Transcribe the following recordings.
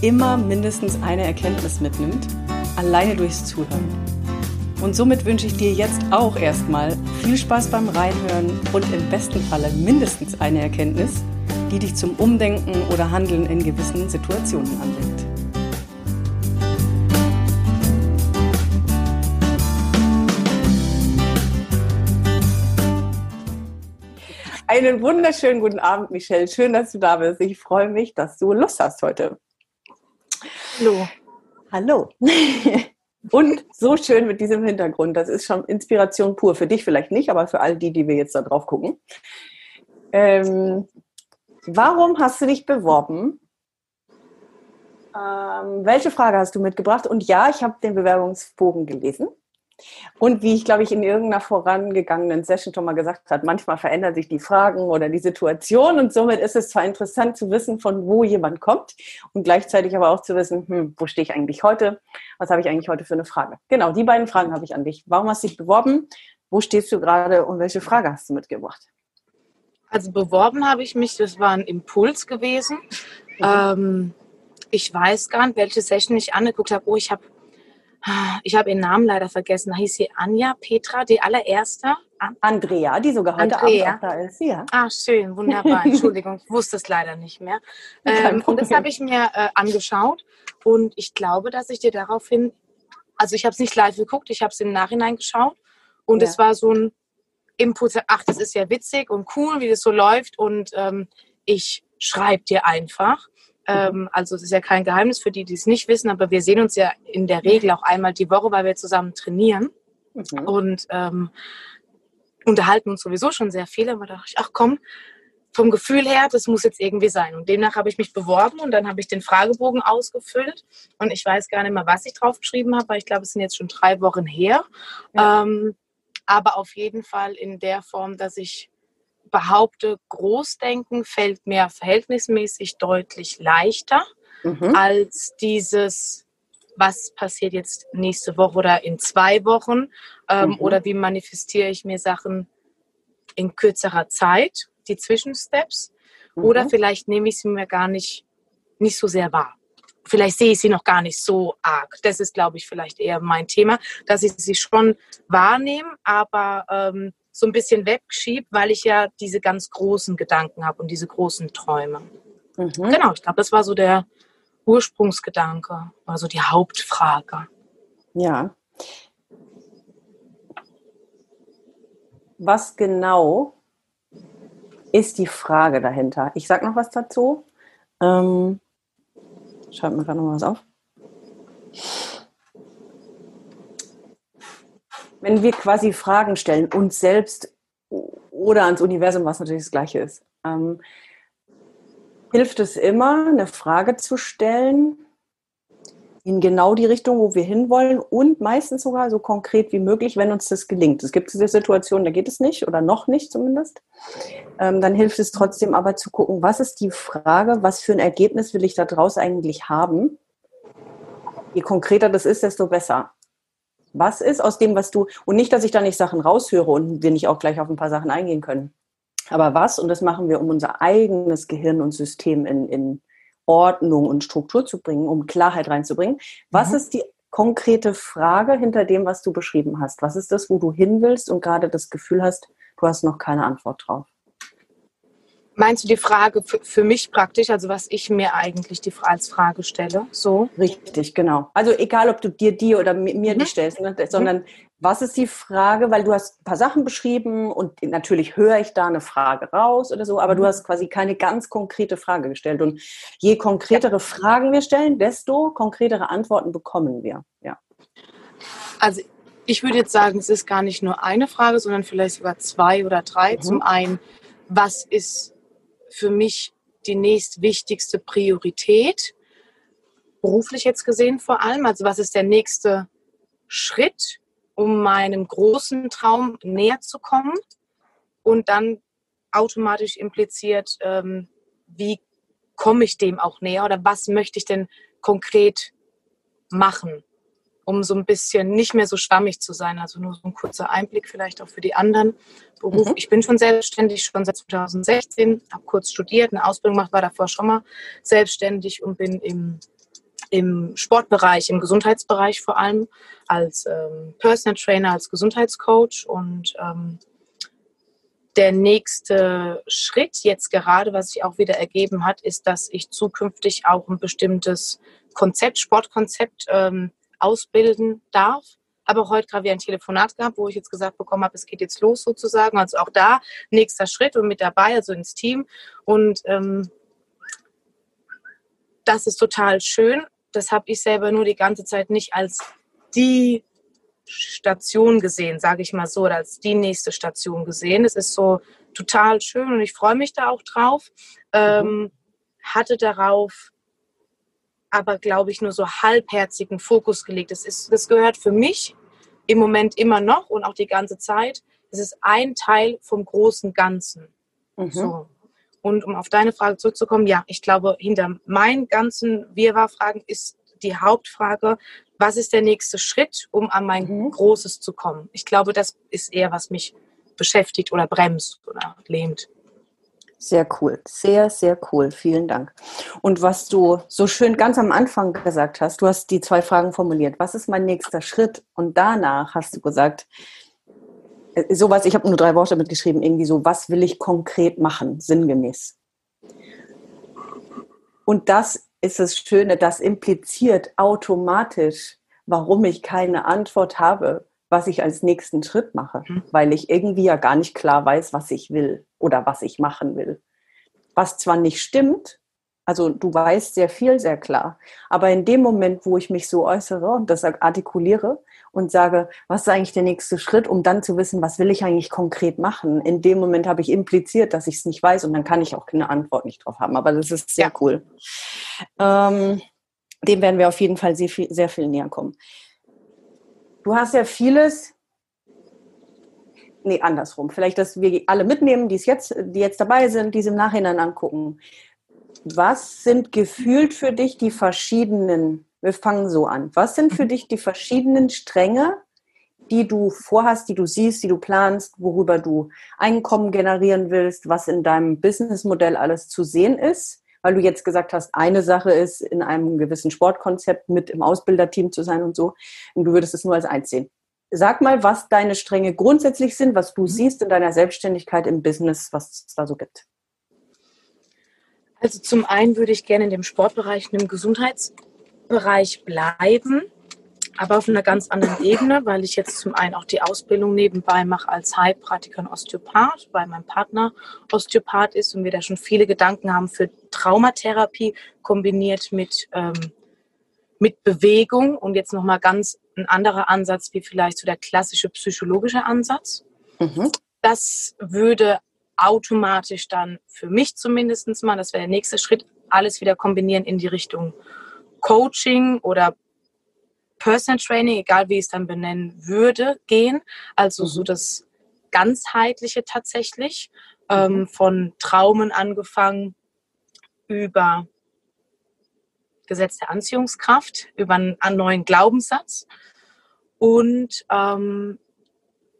immer mindestens eine Erkenntnis mitnimmt, alleine durchs Zuhören. Und somit wünsche ich dir jetzt auch erstmal viel Spaß beim Reinhören und im besten Falle mindestens eine Erkenntnis, die dich zum Umdenken oder Handeln in gewissen Situationen anregt. Einen wunderschönen guten Abend, Michelle. Schön, dass du da bist. Ich freue mich, dass du Lust hast heute. Hallo. Hallo. Und so schön mit diesem Hintergrund. Das ist schon Inspiration pur. Für dich vielleicht nicht, aber für all die, die wir jetzt da drauf gucken. Ähm, warum hast du dich beworben? Ähm, welche Frage hast du mitgebracht? Und ja, ich habe den Bewerbungsbogen gelesen. Und wie ich, glaube ich, in irgendeiner vorangegangenen Session schon mal gesagt habe, manchmal verändern sich die Fragen oder die Situation und somit ist es zwar interessant zu wissen, von wo jemand kommt und gleichzeitig aber auch zu wissen, hm, wo stehe ich eigentlich heute? Was habe ich eigentlich heute für eine Frage? Genau, die beiden Fragen habe ich an dich. Warum hast du dich beworben? Wo stehst du gerade und welche Frage hast du mitgebracht? Also beworben habe ich mich, das war ein Impuls gewesen. Mhm. Ähm, ich weiß gar nicht, welche Session ich angeguckt habe. Oh, ich habe ich habe ihren Namen leider vergessen. Da hieß sie Anja Petra, die allererste. Andrea, die sogar heute Andrea. Abend da ist. Ja. Ah, schön, wunderbar. Entschuldigung, ich wusste es leider nicht mehr. Ähm, und das habe ich mir äh, angeschaut und ich glaube, dass ich dir daraufhin, also ich habe es nicht live geguckt, ich habe es im Nachhinein geschaut und ja. es war so ein Impuls, ach, das ist ja witzig und cool, wie das so läuft und ähm, ich schreibe dir einfach. Ähm, also es ist ja kein Geheimnis für die, die es nicht wissen, aber wir sehen uns ja in der Regel auch einmal die Woche, weil wir zusammen trainieren mhm. und ähm, unterhalten uns sowieso schon sehr viel. Aber da dachte ich, ach komm, vom Gefühl her, das muss jetzt irgendwie sein. Und demnach habe ich mich beworben und dann habe ich den Fragebogen ausgefüllt. Und ich weiß gar nicht mehr, was ich drauf geschrieben habe, weil ich glaube, es sind jetzt schon drei Wochen her. Ja. Ähm, aber auf jeden Fall in der Form, dass ich behaupte, Großdenken fällt mir verhältnismäßig deutlich leichter mhm. als dieses, was passiert jetzt nächste Woche oder in zwei Wochen ähm, mhm. oder wie manifestiere ich mir Sachen in kürzerer Zeit, die Zwischensteps. Mhm. Oder vielleicht nehme ich sie mir gar nicht, nicht so sehr wahr. Vielleicht sehe ich sie noch gar nicht so arg. Das ist, glaube ich, vielleicht eher mein Thema, dass ich sie schon wahrnehme, aber ähm, so ein bisschen wegschiebe, weil ich ja diese ganz großen Gedanken habe und diese großen Träume. Mhm. Genau, ich glaube, das war so der Ursprungsgedanke, war so die Hauptfrage. Ja. Was genau ist die Frage dahinter? Ich sage noch was dazu. Ähm, schreibt mir gerade noch was auf. Wenn wir quasi Fragen stellen, uns selbst oder ans Universum, was natürlich das Gleiche ist, ähm, hilft es immer, eine Frage zu stellen in genau die Richtung, wo wir hinwollen und meistens sogar so konkret wie möglich, wenn uns das gelingt. Es gibt diese Situation, da geht es nicht oder noch nicht zumindest. Ähm, dann hilft es trotzdem aber zu gucken, was ist die Frage, was für ein Ergebnis will ich da draus eigentlich haben. Je konkreter das ist, desto besser was ist aus dem, was du, und nicht, dass ich da nicht Sachen raushöre und wir nicht auch gleich auf ein paar Sachen eingehen können. Aber was, und das machen wir, um unser eigenes Gehirn und System in, in Ordnung und Struktur zu bringen, um Klarheit reinzubringen. Was mhm. ist die konkrete Frage hinter dem, was du beschrieben hast? Was ist das, wo du hin willst und gerade das Gefühl hast, du hast noch keine Antwort drauf? Meinst du die Frage für, für, mich praktisch, also was ich mir eigentlich die, als Frage stelle? So? Richtig, genau. Also egal, ob du dir die oder mir mhm. die stellst, ne, sondern mhm. was ist die Frage? Weil du hast ein paar Sachen beschrieben und natürlich höre ich da eine Frage raus oder so, aber mhm. du hast quasi keine ganz konkrete Frage gestellt. Und je konkretere ja. Fragen wir stellen, desto konkretere Antworten bekommen wir. Ja. Also ich würde jetzt sagen, es ist gar nicht nur eine Frage, sondern vielleicht sogar zwei oder drei. Mhm. Zum einen, was ist für mich die nächstwichtigste Priorität. beruflich jetzt gesehen vor allem. Also was ist der nächste Schritt, um meinem großen Traum näher zu kommen? Und dann automatisch impliziert, ähm, wie komme ich dem auch näher oder was möchte ich denn konkret machen, um so ein bisschen nicht mehr so schwammig zu sein. Also nur so ein kurzer Einblick vielleicht auch für die anderen Berufe. Mhm. Ich bin schon selbstständig, schon seit 2016, habe kurz studiert, eine Ausbildung gemacht, war davor schon mal selbstständig und bin im, im Sportbereich, im Gesundheitsbereich vor allem als ähm, Personal Trainer, als Gesundheitscoach und ähm, der nächste Schritt jetzt gerade, was sich auch wieder ergeben hat, ist, dass ich zukünftig auch ein bestimmtes Konzept, Sportkonzept ähm, ausbilden darf. Aber auch heute gerade wieder ein Telefonat gehabt, wo ich jetzt gesagt bekommen habe, es geht jetzt los sozusagen. Also auch da nächster Schritt und mit dabei, also ins Team. Und ähm, das ist total schön. Das habe ich selber nur die ganze Zeit nicht als die Station gesehen, sage ich mal so, oder als die nächste Station gesehen. Es ist so total schön und ich freue mich da auch drauf. Ähm, mhm. hatte darauf aber, glaube ich, nur so halbherzigen Fokus gelegt. Das, ist, das gehört für mich im Moment immer noch und auch die ganze Zeit. Es ist ein Teil vom großen Ganzen. Mhm. So. Und um auf deine Frage zurückzukommen, ja, ich glaube, hinter meinen ganzen Wirrwarr-Fragen ist die Hauptfrage, was ist der nächste Schritt, um an mein mhm. Großes zu kommen? Ich glaube, das ist eher, was mich beschäftigt oder bremst oder lähmt. Sehr cool, sehr, sehr cool. Vielen Dank. Und was du so schön ganz am Anfang gesagt hast, du hast die zwei Fragen formuliert. Was ist mein nächster Schritt? Und danach hast du gesagt, äh, sowas, ich habe nur drei Worte mitgeschrieben, irgendwie so, was will ich konkret machen, sinngemäß. Und das ist das Schöne, das impliziert automatisch, warum ich keine Antwort habe, was ich als nächsten Schritt mache, mhm. weil ich irgendwie ja gar nicht klar weiß, was ich will oder was ich machen will. Was zwar nicht stimmt, also du weißt sehr viel, sehr klar, aber in dem Moment, wo ich mich so äußere und das artikuliere und sage, was ist eigentlich der nächste Schritt, um dann zu wissen, was will ich eigentlich konkret machen, in dem Moment habe ich impliziert, dass ich es nicht weiß und dann kann ich auch keine Antwort nicht drauf haben. Aber das ist sehr cool. Ähm, dem werden wir auf jeden Fall sehr viel, sehr viel näher kommen. Du hast ja vieles, nee, andersrum. Vielleicht, dass wir alle mitnehmen, die es jetzt, die jetzt dabei sind, die es im Nachhinein angucken. Was sind gefühlt für dich die verschiedenen, wir fangen so an, was sind für dich die verschiedenen Stränge, die du vorhast, die du siehst, die du planst, worüber du Einkommen generieren willst, was in deinem Businessmodell alles zu sehen ist? Weil du jetzt gesagt hast, eine Sache ist, in einem gewissen Sportkonzept mit im Ausbilderteam zu sein und so. Und du würdest es nur als eins sehen. Sag mal, was deine Stränge grundsätzlich sind, was du siehst in deiner Selbstständigkeit im Business, was es da so gibt. Also zum einen würde ich gerne in dem Sportbereich, in dem Gesundheitsbereich bleiben aber auf einer ganz anderen Ebene, weil ich jetzt zum einen auch die Ausbildung nebenbei mache als Heilpraktiker und Osteopath, weil mein Partner Osteopath ist und wir da schon viele Gedanken haben für Traumatherapie kombiniert mit, ähm, mit Bewegung und jetzt nochmal ganz ein anderer Ansatz wie vielleicht so der klassische psychologische Ansatz. Mhm. Das würde automatisch dann für mich zumindest mal, das wäre der nächste Schritt, alles wieder kombinieren in die Richtung Coaching oder Personal Training, egal wie ich es dann benennen würde, gehen. Also mhm. so das ganzheitliche tatsächlich, ähm, mhm. von Traumen angefangen über Gesetz der Anziehungskraft, über einen, einen neuen Glaubenssatz. Und ähm,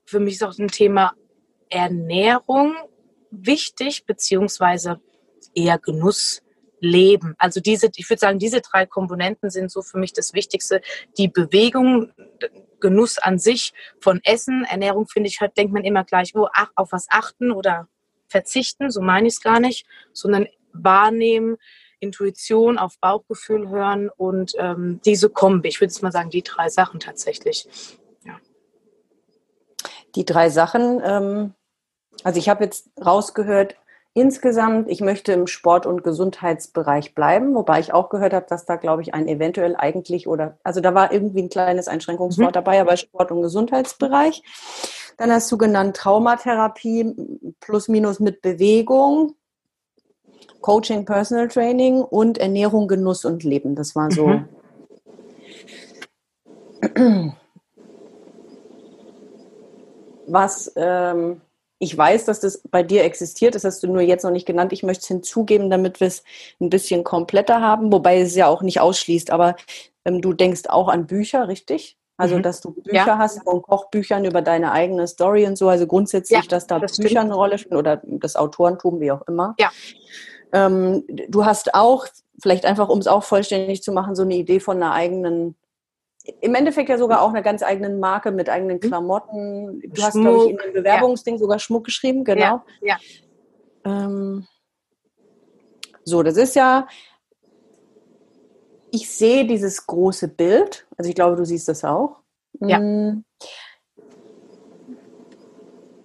für mich ist auch ein Thema Ernährung wichtig, beziehungsweise eher Genuss leben. Also diese, ich würde sagen, diese drei Komponenten sind so für mich das Wichtigste. Die Bewegung, Genuss an sich von Essen, Ernährung finde ich, denkt man immer gleich, oh, ach, auf was achten oder verzichten, so meine ich es gar nicht, sondern wahrnehmen, Intuition, auf Bauchgefühl hören und ähm, diese Kombi. Ich würde jetzt mal sagen, die drei Sachen tatsächlich. Ja. Die drei Sachen, ähm, also ich habe jetzt rausgehört, Insgesamt, ich möchte im Sport- und Gesundheitsbereich bleiben, wobei ich auch gehört habe, dass da, glaube ich, ein eventuell eigentlich oder, also da war irgendwie ein kleines Einschränkungswort mhm. dabei, aber Sport- und Gesundheitsbereich. Dann hast du genannt Traumatherapie plus minus mit Bewegung, Coaching, Personal Training und Ernährung, Genuss und Leben. Das war so mhm. was ähm, ich weiß, dass das bei dir existiert, das hast du nur jetzt noch nicht genannt. Ich möchte es hinzugeben, damit wir es ein bisschen kompletter haben, wobei es ja auch nicht ausschließt. Aber ähm, du denkst auch an Bücher, richtig? Also, mhm. dass du Bücher ja. hast von Kochbüchern über deine eigene Story und so. Also grundsätzlich, ja, dass da das Bücher stimmt. eine Rolle spielen oder das Autorentum, wie auch immer. Ja. Ähm, du hast auch, vielleicht einfach, um es auch vollständig zu machen, so eine Idee von einer eigenen im Endeffekt ja sogar auch eine ganz eigene Marke mit eigenen mhm. Klamotten. Du Schmuck, hast, glaube ich, in dem Bewerbungsding ja. sogar Schmuck geschrieben, genau. Ja. ja. Ähm, so, das ist ja, ich sehe dieses große Bild, also ich glaube, du siehst das auch. Ja. Mm.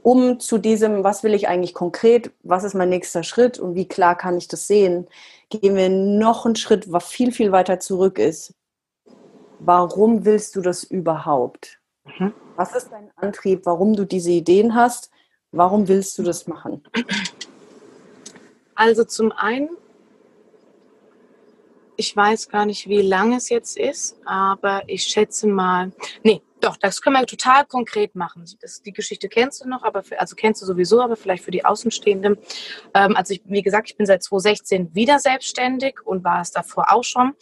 Um zu diesem, was will ich eigentlich konkret, was ist mein nächster Schritt und wie klar kann ich das sehen, gehen wir noch einen Schritt, was viel, viel weiter zurück ist warum willst du das überhaupt? Mhm. Was ist dein Antrieb, warum du diese Ideen hast? Warum willst du das machen? Also zum einen, ich weiß gar nicht, wie lange es jetzt ist, aber ich schätze mal, nee, doch, das können wir total konkret machen. Das, die Geschichte kennst du noch, aber für, also kennst du sowieso, aber vielleicht für die Außenstehenden. Ähm, also ich, wie gesagt, ich bin seit 2016 wieder selbstständig und war es davor auch schon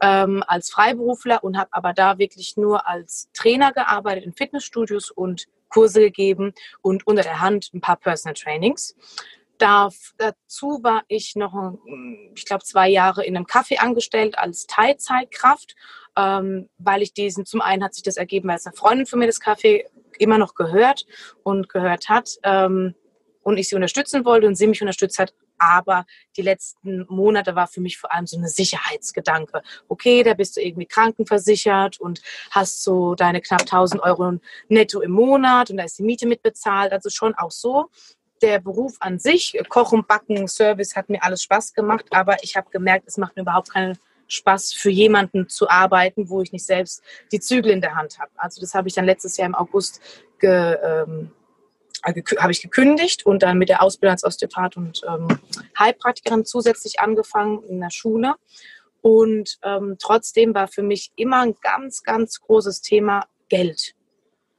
ähm, als Freiberufler und habe aber da wirklich nur als Trainer gearbeitet in Fitnessstudios und Kurse gegeben und unter der Hand ein paar Personal Trainings. Da, dazu war ich noch, ich glaube, zwei Jahre in einem Café angestellt als Teilzeitkraft ähm, weil ich diesen, zum einen hat sich das ergeben, weil es eine Freundin von mir das Café immer noch gehört und gehört hat ähm, und ich sie unterstützen wollte und sie mich unterstützt hat. Aber die letzten Monate war für mich vor allem so eine Sicherheitsgedanke. Okay, da bist du irgendwie krankenversichert und hast so deine knapp 1000 Euro netto im Monat und da ist die Miete mitbezahlt. Also schon auch so der Beruf an sich, Kochen, Backen, Service hat mir alles Spaß gemacht, aber ich habe gemerkt, es macht mir überhaupt keine Spaß für jemanden zu arbeiten, wo ich nicht selbst die Zügel in der Hand habe. Also das habe ich dann letztes Jahr im August ge, ähm, äh, habe ich gekündigt und dann mit der Ausbildung als Osteopath und ähm, Heilpraktikerin zusätzlich angefangen in der Schule. Und ähm, trotzdem war für mich immer ein ganz, ganz großes Thema Geld.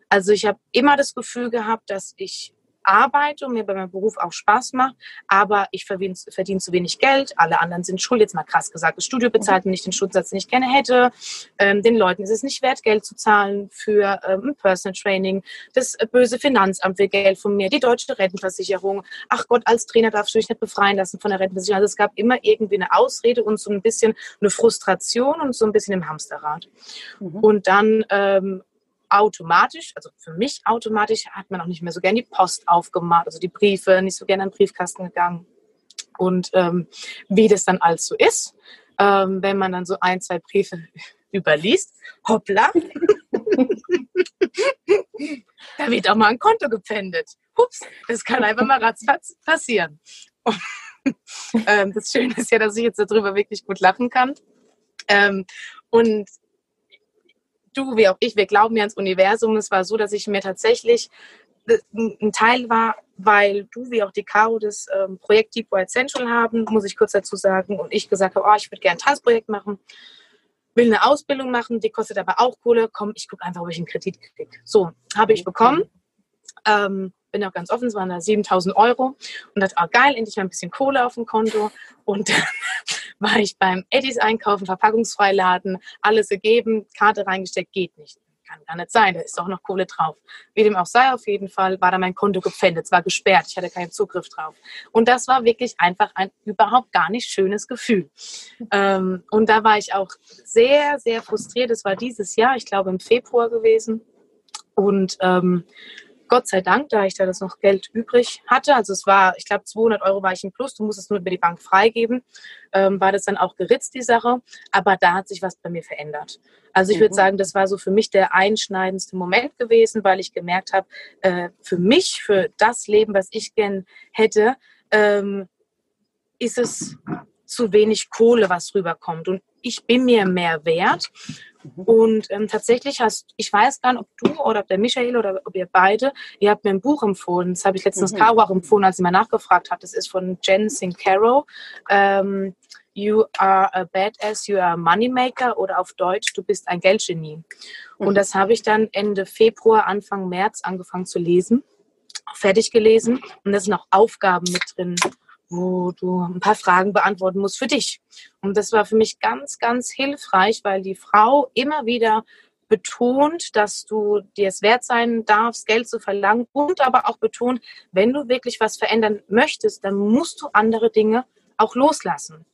Also ich habe immer das Gefühl gehabt, dass ich arbeite und mir bei meinem Beruf auch Spaß macht, aber ich verdiene, verdiene zu wenig Geld. Alle anderen sind schuld, jetzt mal krass gesagt. Das Studio bezahlt, wenn ich den Stundensatz den ich gerne hätte. Ähm, den Leuten ist es nicht wert, Geld zu zahlen für ähm, Personal Training. Das böse Finanzamt will Geld von mir, die deutsche Rentenversicherung. Ach Gott, als Trainer darfst du dich nicht befreien lassen von der Rentenversicherung. Also es gab immer irgendwie eine Ausrede und so ein bisschen eine Frustration und so ein bisschen im Hamsterrad. Mhm. Und dann ähm, automatisch, also für mich automatisch, hat man auch nicht mehr so gern die Post aufgemacht, also die Briefe, nicht so gerne an den Briefkasten gegangen. Und ähm, wie das dann alles so ist, ähm, wenn man dann so ein, zwei Briefe überliest, hoppla, da wird auch mal ein Konto gepfändet. Ups, das kann einfach mal ratzfatz passieren. Ähm, das Schöne ist ja, dass ich jetzt darüber wirklich gut lachen kann. Ähm, und du wie auch ich, wir glauben ja ans Universum. Es war so, dass ich mir tatsächlich äh, ein Teil war, weil du wie auch die Caro das ähm, Projekt Deep White Central haben, muss ich kurz dazu sagen, und ich gesagt habe, oh, ich würde gerne ein Tanzprojekt machen, will eine Ausbildung machen, die kostet aber auch Kohle, komm, ich gucke einfach, ob ich einen Kredit kriege. So, habe ich bekommen. Ähm, bin auch ganz offen, es waren da 7000 Euro und dachte, oh geil, endlich mal ein bisschen Kohle auf dem Konto. Und dann war ich beim Eddies einkaufen, Verpackungsfreiladen, alles gegeben, Karte reingesteckt, geht nicht. Kann gar nicht sein, da ist doch noch Kohle drauf. Wie dem auch sei, auf jeden Fall war da mein Konto gepfändet, es war gesperrt, ich hatte keinen Zugriff drauf. Und das war wirklich einfach ein überhaupt gar nicht schönes Gefühl. Ähm, und da war ich auch sehr, sehr frustriert. Es war dieses Jahr, ich glaube im Februar gewesen. Und ähm, Gott sei Dank, da ich da das noch Geld übrig hatte, also es war, ich glaube 200 Euro war ich im Plus, du musst es nur über die Bank freigeben, ähm, war das dann auch geritzt, die Sache. Aber da hat sich was bei mir verändert. Also ich mhm. würde sagen, das war so für mich der einschneidendste Moment gewesen, weil ich gemerkt habe, äh, für mich, für das Leben, was ich gern hätte, ähm, ist es zu wenig Kohle, was rüberkommt. Und ich bin mir mehr wert. Mhm. Und ähm, tatsächlich hast, ich weiß gar nicht, ob du oder ob der Michael oder ob ihr beide, ihr habt mir ein Buch empfohlen. Das habe ich letztens mhm. Caro auch empfohlen, als sie mal nachgefragt hat. Das ist von Jen Sincaro. Ähm, You are a badass, you are a moneymaker oder auf Deutsch, du bist ein Geldgenie. Und mhm. das habe ich dann Ende Februar, Anfang März angefangen zu lesen, fertig gelesen. Und da sind auch Aufgaben mit drin, wo du ein paar Fragen beantworten musst für dich. Und das war für mich ganz, ganz hilfreich, weil die Frau immer wieder betont, dass du dir es wert sein darfst, Geld zu verlangen und aber auch betont, wenn du wirklich was verändern möchtest, dann musst du andere Dinge auch loslassen.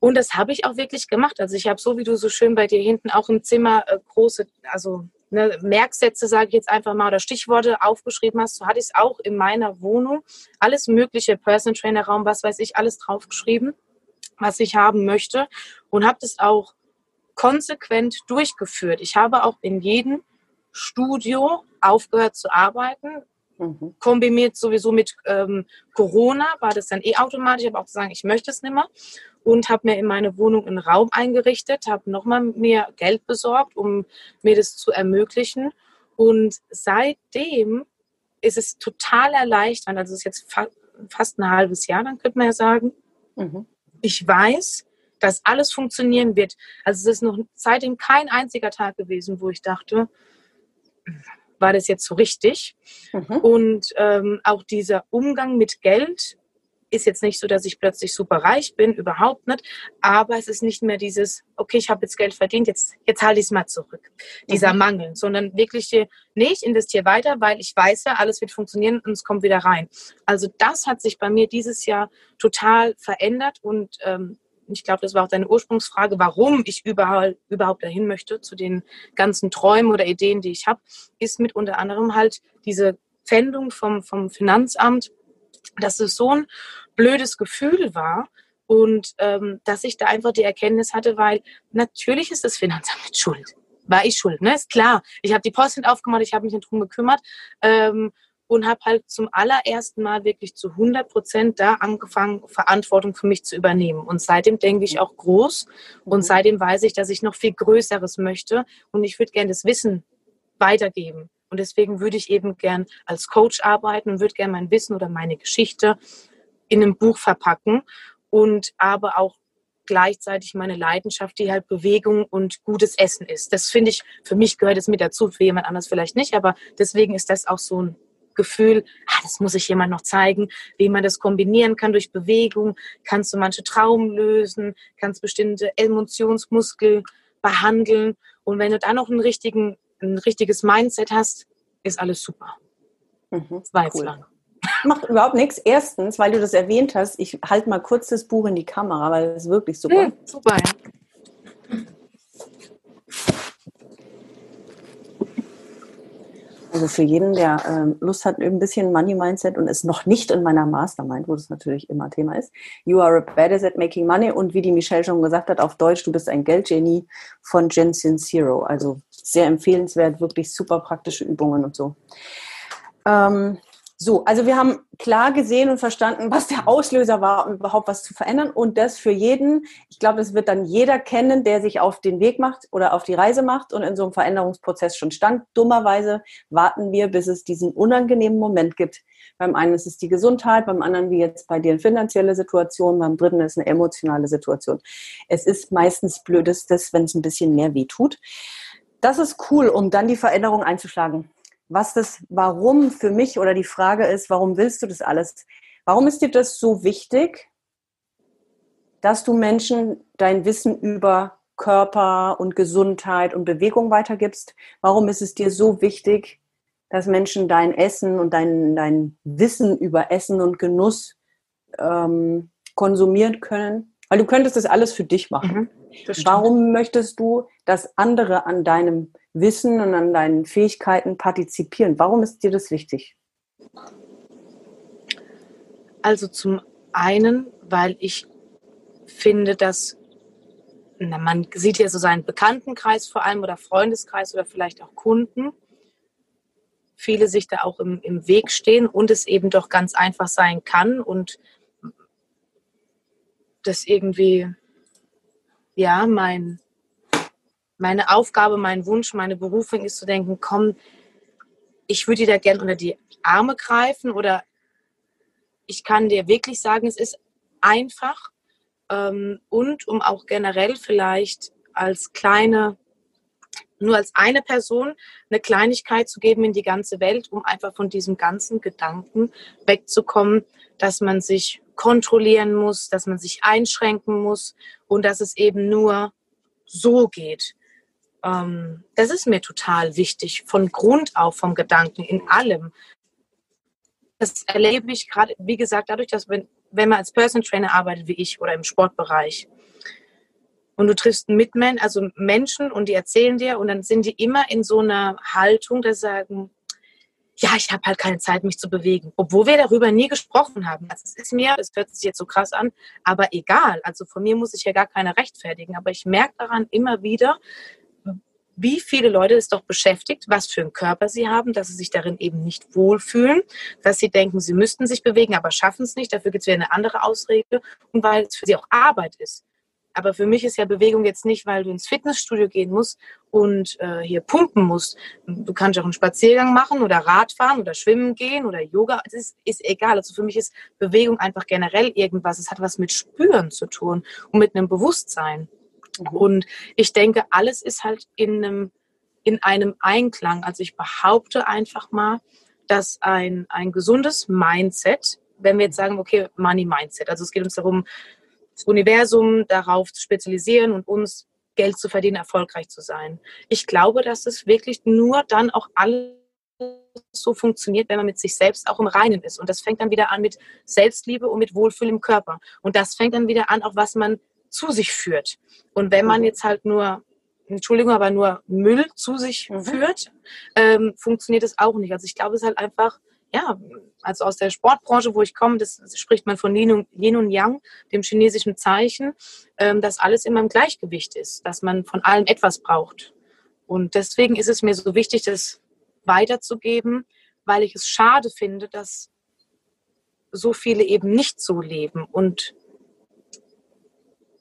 Und das habe ich auch wirklich gemacht. Also ich habe so, wie du so schön bei dir hinten auch im Zimmer äh, große, also ne, Merksätze, sage ich jetzt einfach mal, oder Stichworte aufgeschrieben hast. So hatte ich es auch in meiner Wohnung. Alles mögliche, Person Trainer Raum, was weiß ich, alles draufgeschrieben, was ich haben möchte. Und habe das auch konsequent durchgeführt. Ich habe auch in jedem Studio aufgehört zu arbeiten. Mhm. Kombiniert sowieso mit ähm, Corona war das dann eh automatisch. Ich habe auch gesagt, ich möchte es nicht mehr und habe mir in meine Wohnung einen Raum eingerichtet, habe nochmal mir Geld besorgt, um mir das zu ermöglichen. Und seitdem ist es total erleichternd. Also es ist jetzt fa fast ein halbes Jahr, dann könnte man ja sagen. Mhm. Ich weiß, dass alles funktionieren wird. Also es ist noch seitdem kein einziger Tag gewesen, wo ich dachte, war das jetzt so richtig? Mhm. Und ähm, auch dieser Umgang mit Geld ist jetzt nicht so, dass ich plötzlich super reich bin, überhaupt nicht. Aber es ist nicht mehr dieses, okay, ich habe jetzt Geld verdient, jetzt, jetzt halte ich es mal zurück. Dieser mhm. Mangel, sondern wirklich, nee, ich investiere weiter, weil ich weiß ja, alles wird funktionieren und es kommt wieder rein. Also das hat sich bei mir dieses Jahr total verändert und ähm, ich glaube, das war auch deine Ursprungsfrage, warum ich überall, überhaupt dahin möchte, zu den ganzen Träumen oder Ideen, die ich habe, ist mit unter anderem halt diese Pfändung vom, vom Finanzamt, dass es so ein blödes Gefühl war und ähm, dass ich da einfach die Erkenntnis hatte, weil natürlich ist das Finanzamt mit schuld. War ich schuld, ne? Ist klar. Ich habe die Post aufgemacht, ich habe mich darum gekümmert. Ähm, und habe halt zum allerersten Mal wirklich zu 100 Prozent da angefangen, Verantwortung für mich zu übernehmen. Und seitdem denke ich auch groß und mhm. seitdem weiß ich, dass ich noch viel Größeres möchte und ich würde gerne das Wissen weitergeben. Und deswegen würde ich eben gern als Coach arbeiten und würde gerne mein Wissen oder meine Geschichte in einem Buch verpacken und aber auch gleichzeitig meine Leidenschaft, die halt Bewegung und gutes Essen ist. Das finde ich, für mich gehört es mit dazu, für jemand anders vielleicht nicht, aber deswegen ist das auch so ein Gefühl, ah, das muss ich jemand noch zeigen, wie man das kombinieren kann durch Bewegung, kannst du manche Traum lösen, kannst bestimmte Emotionsmuskel behandeln und wenn du dann noch einen richtigen, ein richtiges Mindset hast, ist alles super. Mhm, jetzt cool. Macht überhaupt nichts. Erstens, weil du das erwähnt hast, ich halte mal kurz das Buch in die Kamera, weil das ist wirklich super. Mhm, super, ja. Also für jeden, der ähm, Lust hat, ein bisschen Money Mindset und ist noch nicht in meiner Mastermind, wo das natürlich immer Thema ist. You are a badass at making money und wie die Michelle schon gesagt hat, auf Deutsch, du bist ein Geldgenie von Gen Zero. Also sehr empfehlenswert, wirklich super praktische Übungen und so. Ähm, so, also wir haben klar gesehen und verstanden, was der Auslöser war, um überhaupt was zu verändern. Und das für jeden, ich glaube, das wird dann jeder kennen, der sich auf den Weg macht oder auf die Reise macht und in so einem Veränderungsprozess schon stand. Dummerweise warten wir, bis es diesen unangenehmen Moment gibt. Beim einen ist es die Gesundheit, beim anderen, wie jetzt bei dir, eine finanzielle Situation, beim dritten ist eine emotionale Situation. Es ist meistens blödestes, wenn es ein bisschen mehr weh tut. Das ist cool, um dann die Veränderung einzuschlagen was das Warum für mich oder die Frage ist, warum willst du das alles? Warum ist dir das so wichtig, dass du Menschen dein Wissen über Körper und Gesundheit und Bewegung weitergibst? Warum ist es dir so wichtig, dass Menschen dein Essen und dein, dein Wissen über Essen und Genuss ähm, konsumieren können? Weil du könntest das alles für dich machen. Mhm, Warum möchtest du, dass andere an deinem Wissen und an deinen Fähigkeiten partizipieren. Warum ist dir das wichtig? Also zum einen, weil ich finde, dass na, man sieht ja so seinen Bekanntenkreis vor allem oder Freundeskreis oder vielleicht auch Kunden, viele sich da auch im, im Weg stehen und es eben doch ganz einfach sein kann und das irgendwie, ja, mein, meine Aufgabe, mein Wunsch, meine Berufung ist zu denken, komm, ich würde dir da gerne unter die Arme greifen oder ich kann dir wirklich sagen, es ist einfach, ähm, und um auch generell vielleicht als kleine, nur als eine Person eine Kleinigkeit zu geben in die ganze Welt, um einfach von diesem ganzen Gedanken wegzukommen, dass man sich kontrollieren muss, dass man sich einschränken muss und dass es eben nur so geht. Ähm, das ist mir total wichtig, von Grund auf, vom Gedanken, in allem. Das erlebe ich gerade, wie gesagt, dadurch, dass wenn, wenn man als Person Trainer arbeitet wie ich oder im Sportbereich und du triffst Mitmenschen, also Menschen und die erzählen dir und dann sind die immer in so einer Haltung, dass sie sagen, ja, ich habe halt keine Zeit, mich zu bewegen. Obwohl wir darüber nie gesprochen haben. Also ist mir, das hört sich jetzt so krass an, aber egal. Also von mir muss ich ja gar keine rechtfertigen. Aber ich merke daran immer wieder, wie viele Leute es doch beschäftigt, was für einen Körper sie haben, dass sie sich darin eben nicht wohlfühlen, dass sie denken, sie müssten sich bewegen, aber schaffen es nicht. Dafür gibt es wieder eine andere Ausrede und weil es für sie auch Arbeit ist. Aber für mich ist ja Bewegung jetzt nicht, weil du ins Fitnessstudio gehen musst und äh, hier pumpen musst. Du kannst auch einen Spaziergang machen oder Radfahren oder schwimmen gehen oder Yoga. Es ist, ist egal. Also für mich ist Bewegung einfach generell irgendwas. Es hat was mit Spüren zu tun und mit einem Bewusstsein. Mhm. Und ich denke, alles ist halt in einem, in einem Einklang. Also ich behaupte einfach mal, dass ein, ein gesundes Mindset, wenn wir jetzt sagen, okay, Money Mindset, also es geht uns darum, das Universum darauf zu spezialisieren und uns Geld zu verdienen, erfolgreich zu sein. Ich glaube, dass es wirklich nur dann auch alles so funktioniert, wenn man mit sich selbst auch im Reinen ist. Und das fängt dann wieder an mit Selbstliebe und mit Wohlfühl im Körper. Und das fängt dann wieder an, auch was man zu sich führt. Und wenn man jetzt halt nur, Entschuldigung, aber nur Müll zu sich mhm. führt, ähm, funktioniert es auch nicht. Also ich glaube, es ist halt einfach, ja, also aus der Sportbranche, wo ich komme, das, das spricht man von Yin und, Yin und Yang, dem chinesischen Zeichen, ähm, dass alles immer im Gleichgewicht ist, dass man von allem etwas braucht. Und deswegen ist es mir so wichtig, das weiterzugeben, weil ich es schade finde, dass so viele eben nicht so leben und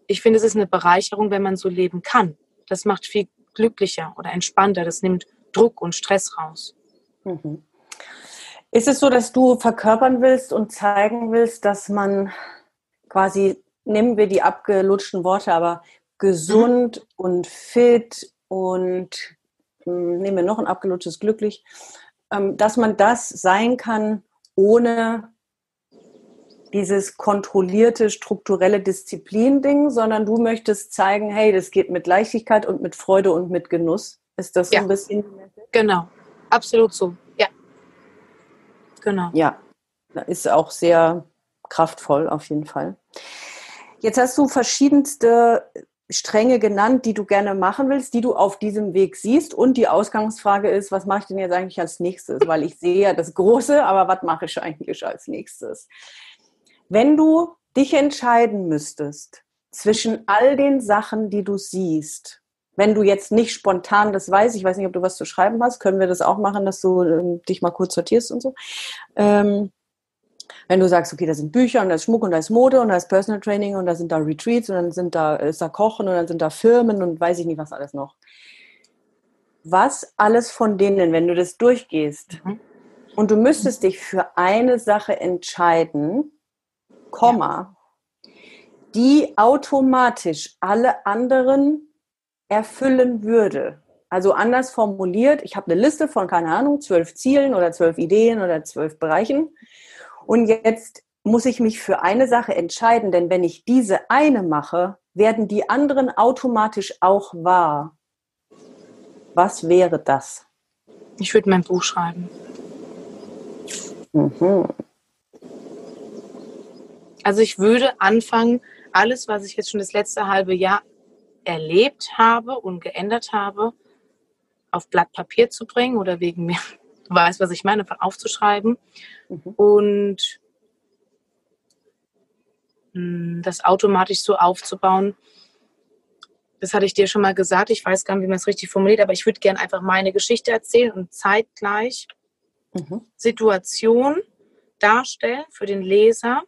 ich finde, es ist eine Bereicherung, wenn man so leben kann. Das macht viel glücklicher oder entspannter. Das nimmt Druck und Stress raus. Mhm. Ist es so, dass du verkörpern willst und zeigen willst, dass man quasi, nehmen wir die abgelutschten Worte, aber gesund mhm. und fit und hm, nehmen wir noch ein abgelutschtes glücklich, ähm, dass man das sein kann, ohne dieses kontrollierte, strukturelle Disziplin-Ding, sondern du möchtest zeigen, hey, das geht mit Leichtigkeit und mit Freude und mit Genuss. Ist das so ja. ein bisschen? Genau, absolut so. Ja. Genau. Ja, ist auch sehr kraftvoll auf jeden Fall. Jetzt hast du verschiedenste Stränge genannt, die du gerne machen willst, die du auf diesem Weg siehst. Und die Ausgangsfrage ist, was mache ich denn jetzt eigentlich als nächstes? Weil ich sehe ja das Große, aber was mache ich eigentlich als nächstes? Wenn du dich entscheiden müsstest zwischen all den Sachen, die du siehst, wenn du jetzt nicht spontan das weißt, ich weiß nicht, ob du was zu schreiben hast, können wir das auch machen, dass du ähm, dich mal kurz sortierst und so. Ähm, wenn du sagst, okay, da sind Bücher und da ist Schmuck und da ist Mode und da ist Personal Training und da sind da Retreats und dann sind da, ist da Kochen und dann sind da Firmen und weiß ich nicht, was alles noch. Was alles von denen, wenn du das durchgehst mhm. und du müsstest dich für eine Sache entscheiden, Komma, ja. die automatisch alle anderen erfüllen würde. Also anders formuliert, ich habe eine Liste von, keine Ahnung, zwölf Zielen oder zwölf Ideen oder zwölf Bereichen. Und jetzt muss ich mich für eine Sache entscheiden, denn wenn ich diese eine mache, werden die anderen automatisch auch wahr. Was wäre das? Ich würde mein Buch schreiben. Mhm. Also ich würde anfangen, alles, was ich jetzt schon das letzte halbe Jahr erlebt habe und geändert habe, auf Blatt Papier zu bringen oder wegen mir, du weißt, was ich meine, aufzuschreiben mhm. und hm, das automatisch so aufzubauen. Das hatte ich dir schon mal gesagt. Ich weiß gar nicht, wie man es richtig formuliert, aber ich würde gerne einfach meine Geschichte erzählen und zeitgleich mhm. Situation darstellen für den Leser,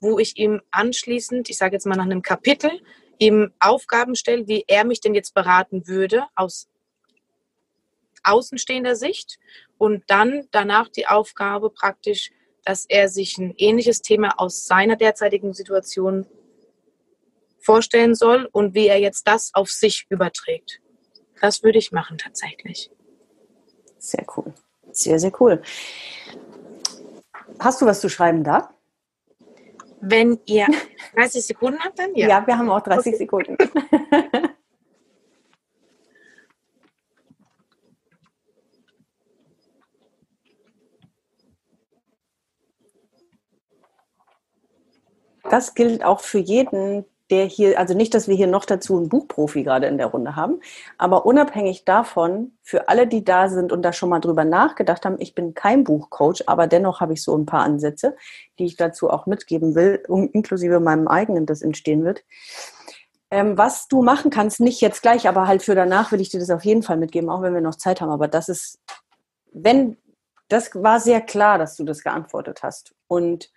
wo ich ihm anschließend, ich sage jetzt mal nach einem Kapitel, ihm Aufgaben stelle, wie er mich denn jetzt beraten würde aus außenstehender Sicht und dann danach die Aufgabe praktisch, dass er sich ein ähnliches Thema aus seiner derzeitigen Situation vorstellen soll und wie er jetzt das auf sich überträgt. Das würde ich machen tatsächlich. Sehr cool. Sehr, sehr cool. Hast du was zu schreiben da? Wenn ihr 30 Sekunden habt, dann ja. Ja, wir haben auch 30 okay. Sekunden. das gilt auch für jeden, der hier, also nicht, dass wir hier noch dazu einen Buchprofi gerade in der Runde haben, aber unabhängig davon, für alle, die da sind und da schon mal drüber nachgedacht haben, ich bin kein Buchcoach, aber dennoch habe ich so ein paar Ansätze, die ich dazu auch mitgeben will, inklusive meinem eigenen, das entstehen wird. Ähm, was du machen kannst, nicht jetzt gleich, aber halt für danach will ich dir das auf jeden Fall mitgeben, auch wenn wir noch Zeit haben. Aber das ist, wenn, das war sehr klar, dass du das geantwortet hast. Und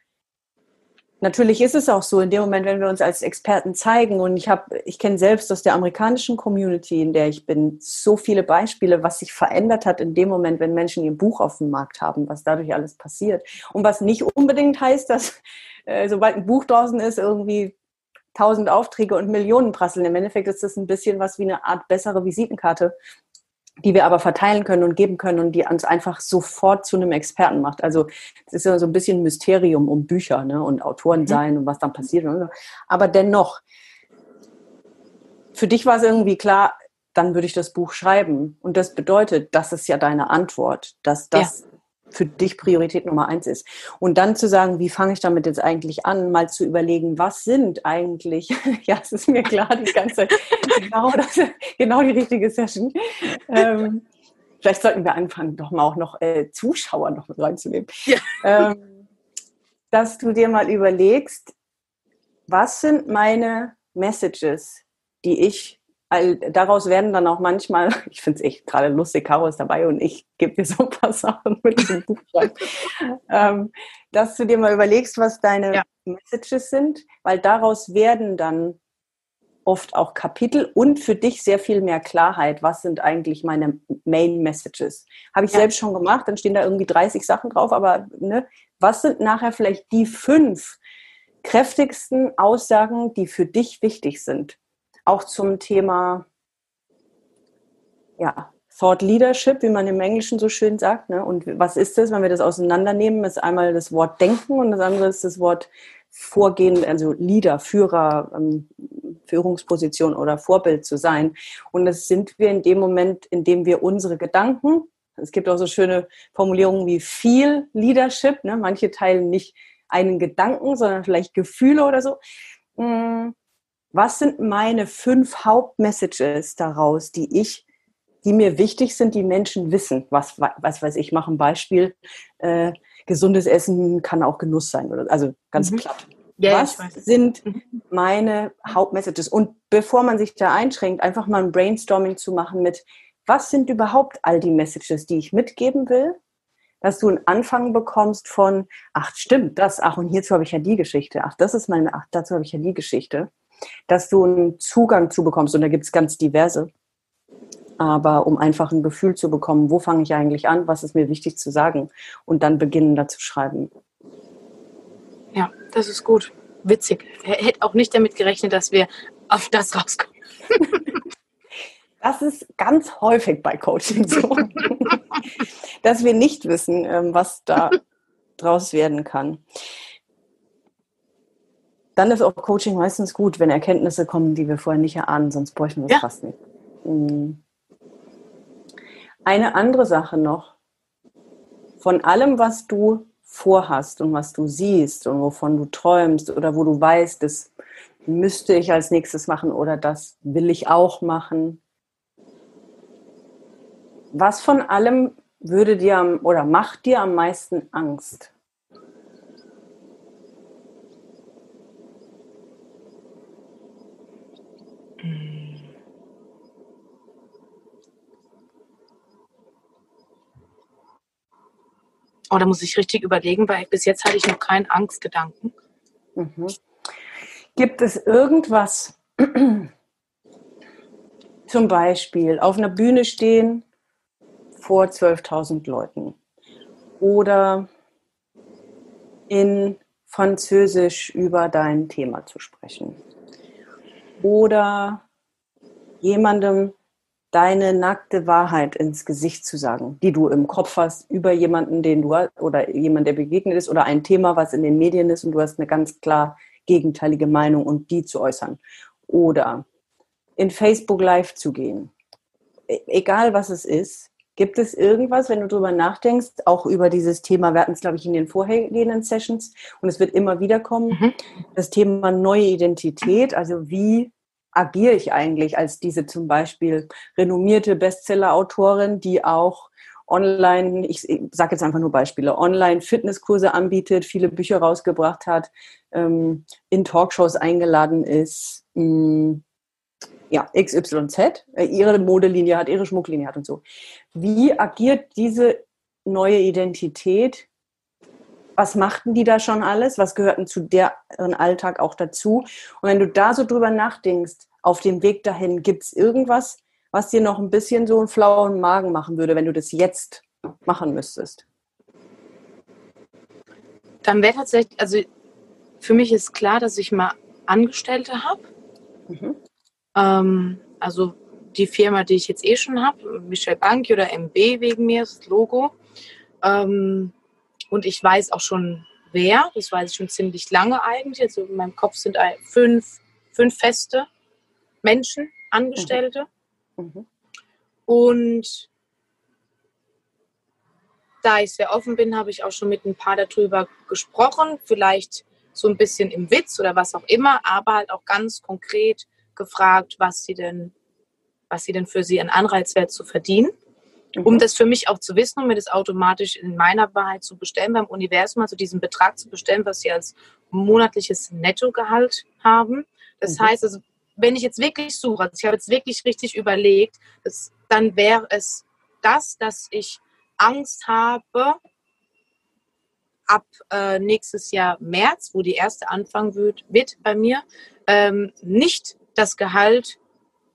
Natürlich ist es auch so, in dem Moment, wenn wir uns als Experten zeigen, und ich habe, ich kenne selbst aus der amerikanischen Community, in der ich bin, so viele Beispiele, was sich verändert hat in dem Moment, wenn Menschen ihr Buch auf dem Markt haben, was dadurch alles passiert. Und was nicht unbedingt heißt, dass äh, sobald ein Buch draußen ist, irgendwie tausend Aufträge und Millionen prasseln. Im Endeffekt ist das ein bisschen was wie eine Art bessere Visitenkarte, die wir aber verteilen können und geben können und die uns einfach sofort zu einem Experten macht. Also es ist ja so ein bisschen Mysterium um Bücher ne? und Autoren mhm. sein und was dann passiert. Aber dennoch, für dich war es irgendwie klar, dann würde ich das Buch schreiben. Und das bedeutet, das ist ja deine Antwort, dass das ja für dich Priorität Nummer eins ist. Und dann zu sagen, wie fange ich damit jetzt eigentlich an, mal zu überlegen, was sind eigentlich, ja, es ist mir klar, die ganze, genau, das, genau die richtige Session. Ähm, vielleicht sollten wir anfangen, doch mal auch noch äh, Zuschauer noch mit reinzunehmen. Ja. Ähm, dass du dir mal überlegst, was sind meine Messages, die ich all, daraus werden dann auch manchmal, ich finde es echt gerade lustig, Caro ist dabei und ich gebe dir so ein paar Sachen mit dem Buch ähm, dass du dir mal überlegst, was deine ja. Messages sind, weil daraus werden dann oft auch Kapitel und für dich sehr viel mehr Klarheit, was sind eigentlich meine Main Messages. Habe ich ja. selbst schon gemacht, dann stehen da irgendwie 30 Sachen drauf, aber ne, was sind nachher vielleicht die fünf kräftigsten Aussagen, die für dich wichtig sind? Auch zum Thema ja, Thought Leadership, wie man im Englischen so schön sagt. Ne? Und was ist das, wenn wir das auseinandernehmen? Ist einmal das Wort Denken und das andere ist das Wort Vorgehen, also Leader, Führer, ähm, Führungsposition oder Vorbild zu sein. Und das sind wir in dem Moment, in dem wir unsere Gedanken, es gibt auch so schöne Formulierungen wie viel Leadership, ne? manche teilen nicht einen Gedanken, sondern vielleicht Gefühle oder so. Mm, was sind meine fünf Hauptmessages daraus, die ich, die mir wichtig sind, die Menschen wissen? Was, was weiß ich, mache ein Beispiel. Äh, gesundes Essen kann auch Genuss sein, also ganz mhm. platt. Ja, was sind mhm. meine Hauptmessages? Und bevor man sich da einschränkt, einfach mal ein Brainstorming zu machen mit, was sind überhaupt all die Messages, die ich mitgeben will? Dass du einen Anfang bekommst von, ach stimmt, das, ach und hierzu habe ich ja die Geschichte, ach das ist meine, ach dazu habe ich ja die Geschichte dass du einen Zugang zu bekommst. Und da gibt es ganz diverse. Aber um einfach ein Gefühl zu bekommen, wo fange ich eigentlich an, was ist mir wichtig zu sagen und dann beginnen da zu schreiben. Ja, das ist gut. Witzig. Hätte auch nicht damit gerechnet, dass wir auf das rauskommen. Das ist ganz häufig bei Coaching so, dass wir nicht wissen, ähm, was da draus werden kann dann ist auch Coaching meistens gut, wenn Erkenntnisse kommen, die wir vorher nicht erahnen, sonst bräuchten wir es ja. fast nicht. Mhm. Eine andere Sache noch. Von allem, was du vorhast und was du siehst und wovon du träumst oder wo du weißt, das müsste ich als nächstes machen oder das will ich auch machen. Was von allem würde dir oder macht dir am meisten Angst? Oh, da muss ich richtig überlegen, weil bis jetzt hatte ich noch keinen Angstgedanken. Mhm. Gibt es irgendwas, zum Beispiel auf einer Bühne stehen vor 12.000 Leuten oder in Französisch über dein Thema zu sprechen oder jemandem deine nackte Wahrheit ins Gesicht zu sagen, die du im Kopf hast über jemanden, den du hast, oder jemand, der begegnet ist, oder ein Thema, was in den Medien ist und du hast eine ganz klar gegenteilige Meinung und die zu äußern. Oder in Facebook Live zu gehen. E egal was es ist, gibt es irgendwas, wenn du darüber nachdenkst, auch über dieses Thema, wir hatten es, glaube ich, in den vorhergehenden Sessions und es wird immer wieder kommen, mhm. das Thema neue Identität, also wie agiere ich eigentlich als diese zum Beispiel renommierte Bestseller-Autorin, die auch online, ich sage jetzt einfach nur Beispiele, online Fitnesskurse anbietet, viele Bücher rausgebracht hat, ähm, in Talkshows eingeladen ist, mm, ja, XYZ, äh, ihre Modelinie hat, ihre Schmucklinie hat und so. Wie agiert diese neue Identität? Was machten die da schon alles? Was gehörten zu deren Alltag auch dazu? Und wenn du da so drüber nachdenkst, auf dem Weg dahin, gibt es irgendwas, was dir noch ein bisschen so einen flauen Magen machen würde, wenn du das jetzt machen müsstest? Dann wäre tatsächlich, also für mich ist klar, dass ich mal Angestellte habe. Mhm. Ähm, also die Firma, die ich jetzt eh schon habe, Michel Banki oder MB wegen mir, das Logo. Ähm, und ich weiß auch schon wer, das weiß ich schon ziemlich lange eigentlich. Also in meinem Kopf sind fünf, fünf feste Menschen, Angestellte. Mhm. Mhm. Und da ich sehr offen bin, habe ich auch schon mit ein paar darüber gesprochen. Vielleicht so ein bisschen im Witz oder was auch immer, aber halt auch ganz konkret gefragt, was sie denn, was sie denn für sie an Anreizwert zu verdienen. Mhm. Um das für mich auch zu wissen, um mir das automatisch in meiner Wahrheit zu bestellen, beim Universum, also diesen Betrag zu bestellen, was sie als monatliches Nettogehalt haben. Das mhm. heißt, also, wenn ich jetzt wirklich suche, also ich habe jetzt wirklich richtig überlegt, das, dann wäre es das, dass ich Angst habe, ab äh, nächstes Jahr März, wo die erste anfangen wird, wird bei mir, ähm, nicht das Gehalt,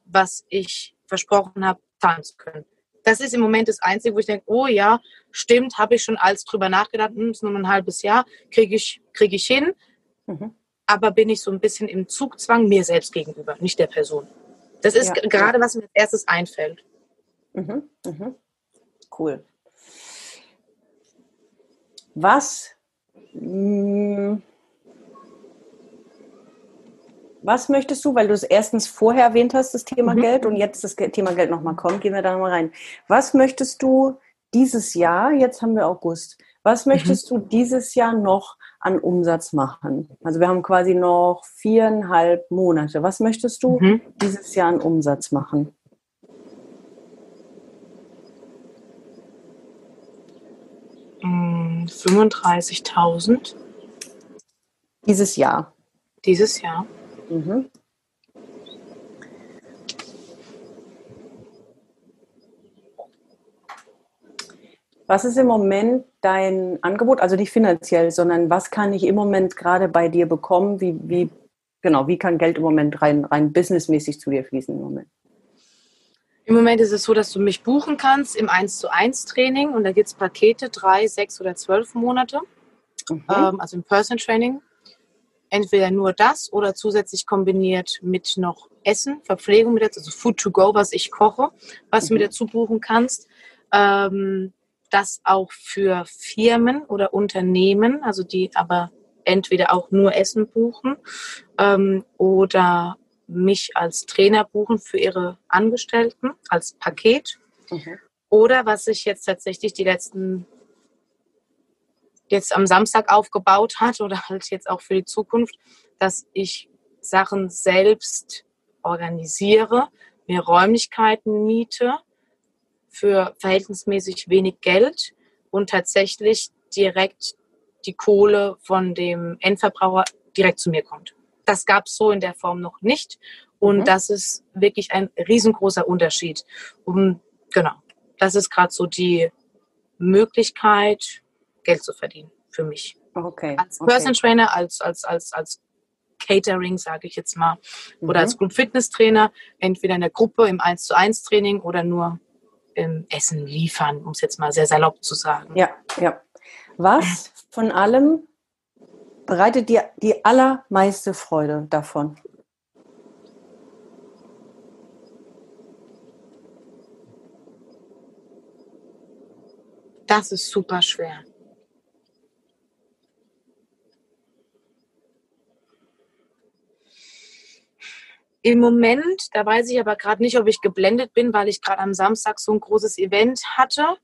was ich versprochen habe, zahlen zu können. Das ist im Moment das Einzige, wo ich denke, oh ja, stimmt, habe ich schon alles drüber nachgedacht, hm, ist nur ein halbes Jahr, kriege ich, krieg ich hin. Mhm. Aber bin ich so ein bisschen im Zugzwang mir selbst gegenüber, nicht der Person. Das ist ja, gerade, was mir als erstes einfällt. Mhm, mhm. Cool. Was mh, hm, was möchtest du, weil du es erstens vorher erwähnt hast, das Thema mhm. Geld und jetzt das Thema Geld nochmal kommt, gehen wir da nochmal rein. Was möchtest du dieses Jahr, jetzt haben wir August, was mhm. möchtest mhm. du dieses Jahr noch an Umsatz machen? Also wir haben quasi noch viereinhalb Monate. Was möchtest du mhm. dieses Jahr an Umsatz machen? Mm, 35.000. Dieses Jahr. Dieses Jahr. Mhm. Was ist im Moment dein Angebot? Also nicht finanziell, sondern was kann ich im Moment gerade bei dir bekommen? Wie, wie, genau, wie kann Geld im Moment rein, rein businessmäßig zu dir fließen im Moment? Im Moment ist es so, dass du mich buchen kannst im 1 zu 1 Training und da gibt es Pakete, drei, sechs oder zwölf Monate. Mhm. Ähm, also im Person Training entweder nur das oder zusätzlich kombiniert mit noch Essen, Verpflegung, mit, also Food to go, was ich koche, was du mir mhm. dazu buchen kannst. Ähm, das auch für Firmen oder Unternehmen, also die aber entweder auch nur Essen buchen ähm, oder mich als Trainer buchen für ihre Angestellten als Paket. Mhm. Oder was ich jetzt tatsächlich die letzten jetzt am Samstag aufgebaut hat oder halt jetzt auch für die Zukunft, dass ich Sachen selbst organisiere, mir Räumlichkeiten miete für verhältnismäßig wenig Geld und tatsächlich direkt die Kohle von dem Endverbraucher direkt zu mir kommt. Das gab es so in der Form noch nicht und mhm. das ist wirklich ein riesengroßer Unterschied. Und genau, das ist gerade so die Möglichkeit, Geld zu verdienen für mich. Okay. Als okay. Person Trainer, als, als, als, als Catering, sage ich jetzt mal, mhm. oder als Group Fitness Trainer, entweder in der Gruppe im 1 zu 1 Training oder nur im Essen liefern, um es jetzt mal sehr salopp zu sagen. Ja, ja. Was von allem bereitet dir die allermeiste Freude davon? Das ist super schwer. Im Moment, da weiß ich aber gerade nicht, ob ich geblendet bin, weil ich gerade am Samstag so ein großes Event hatte,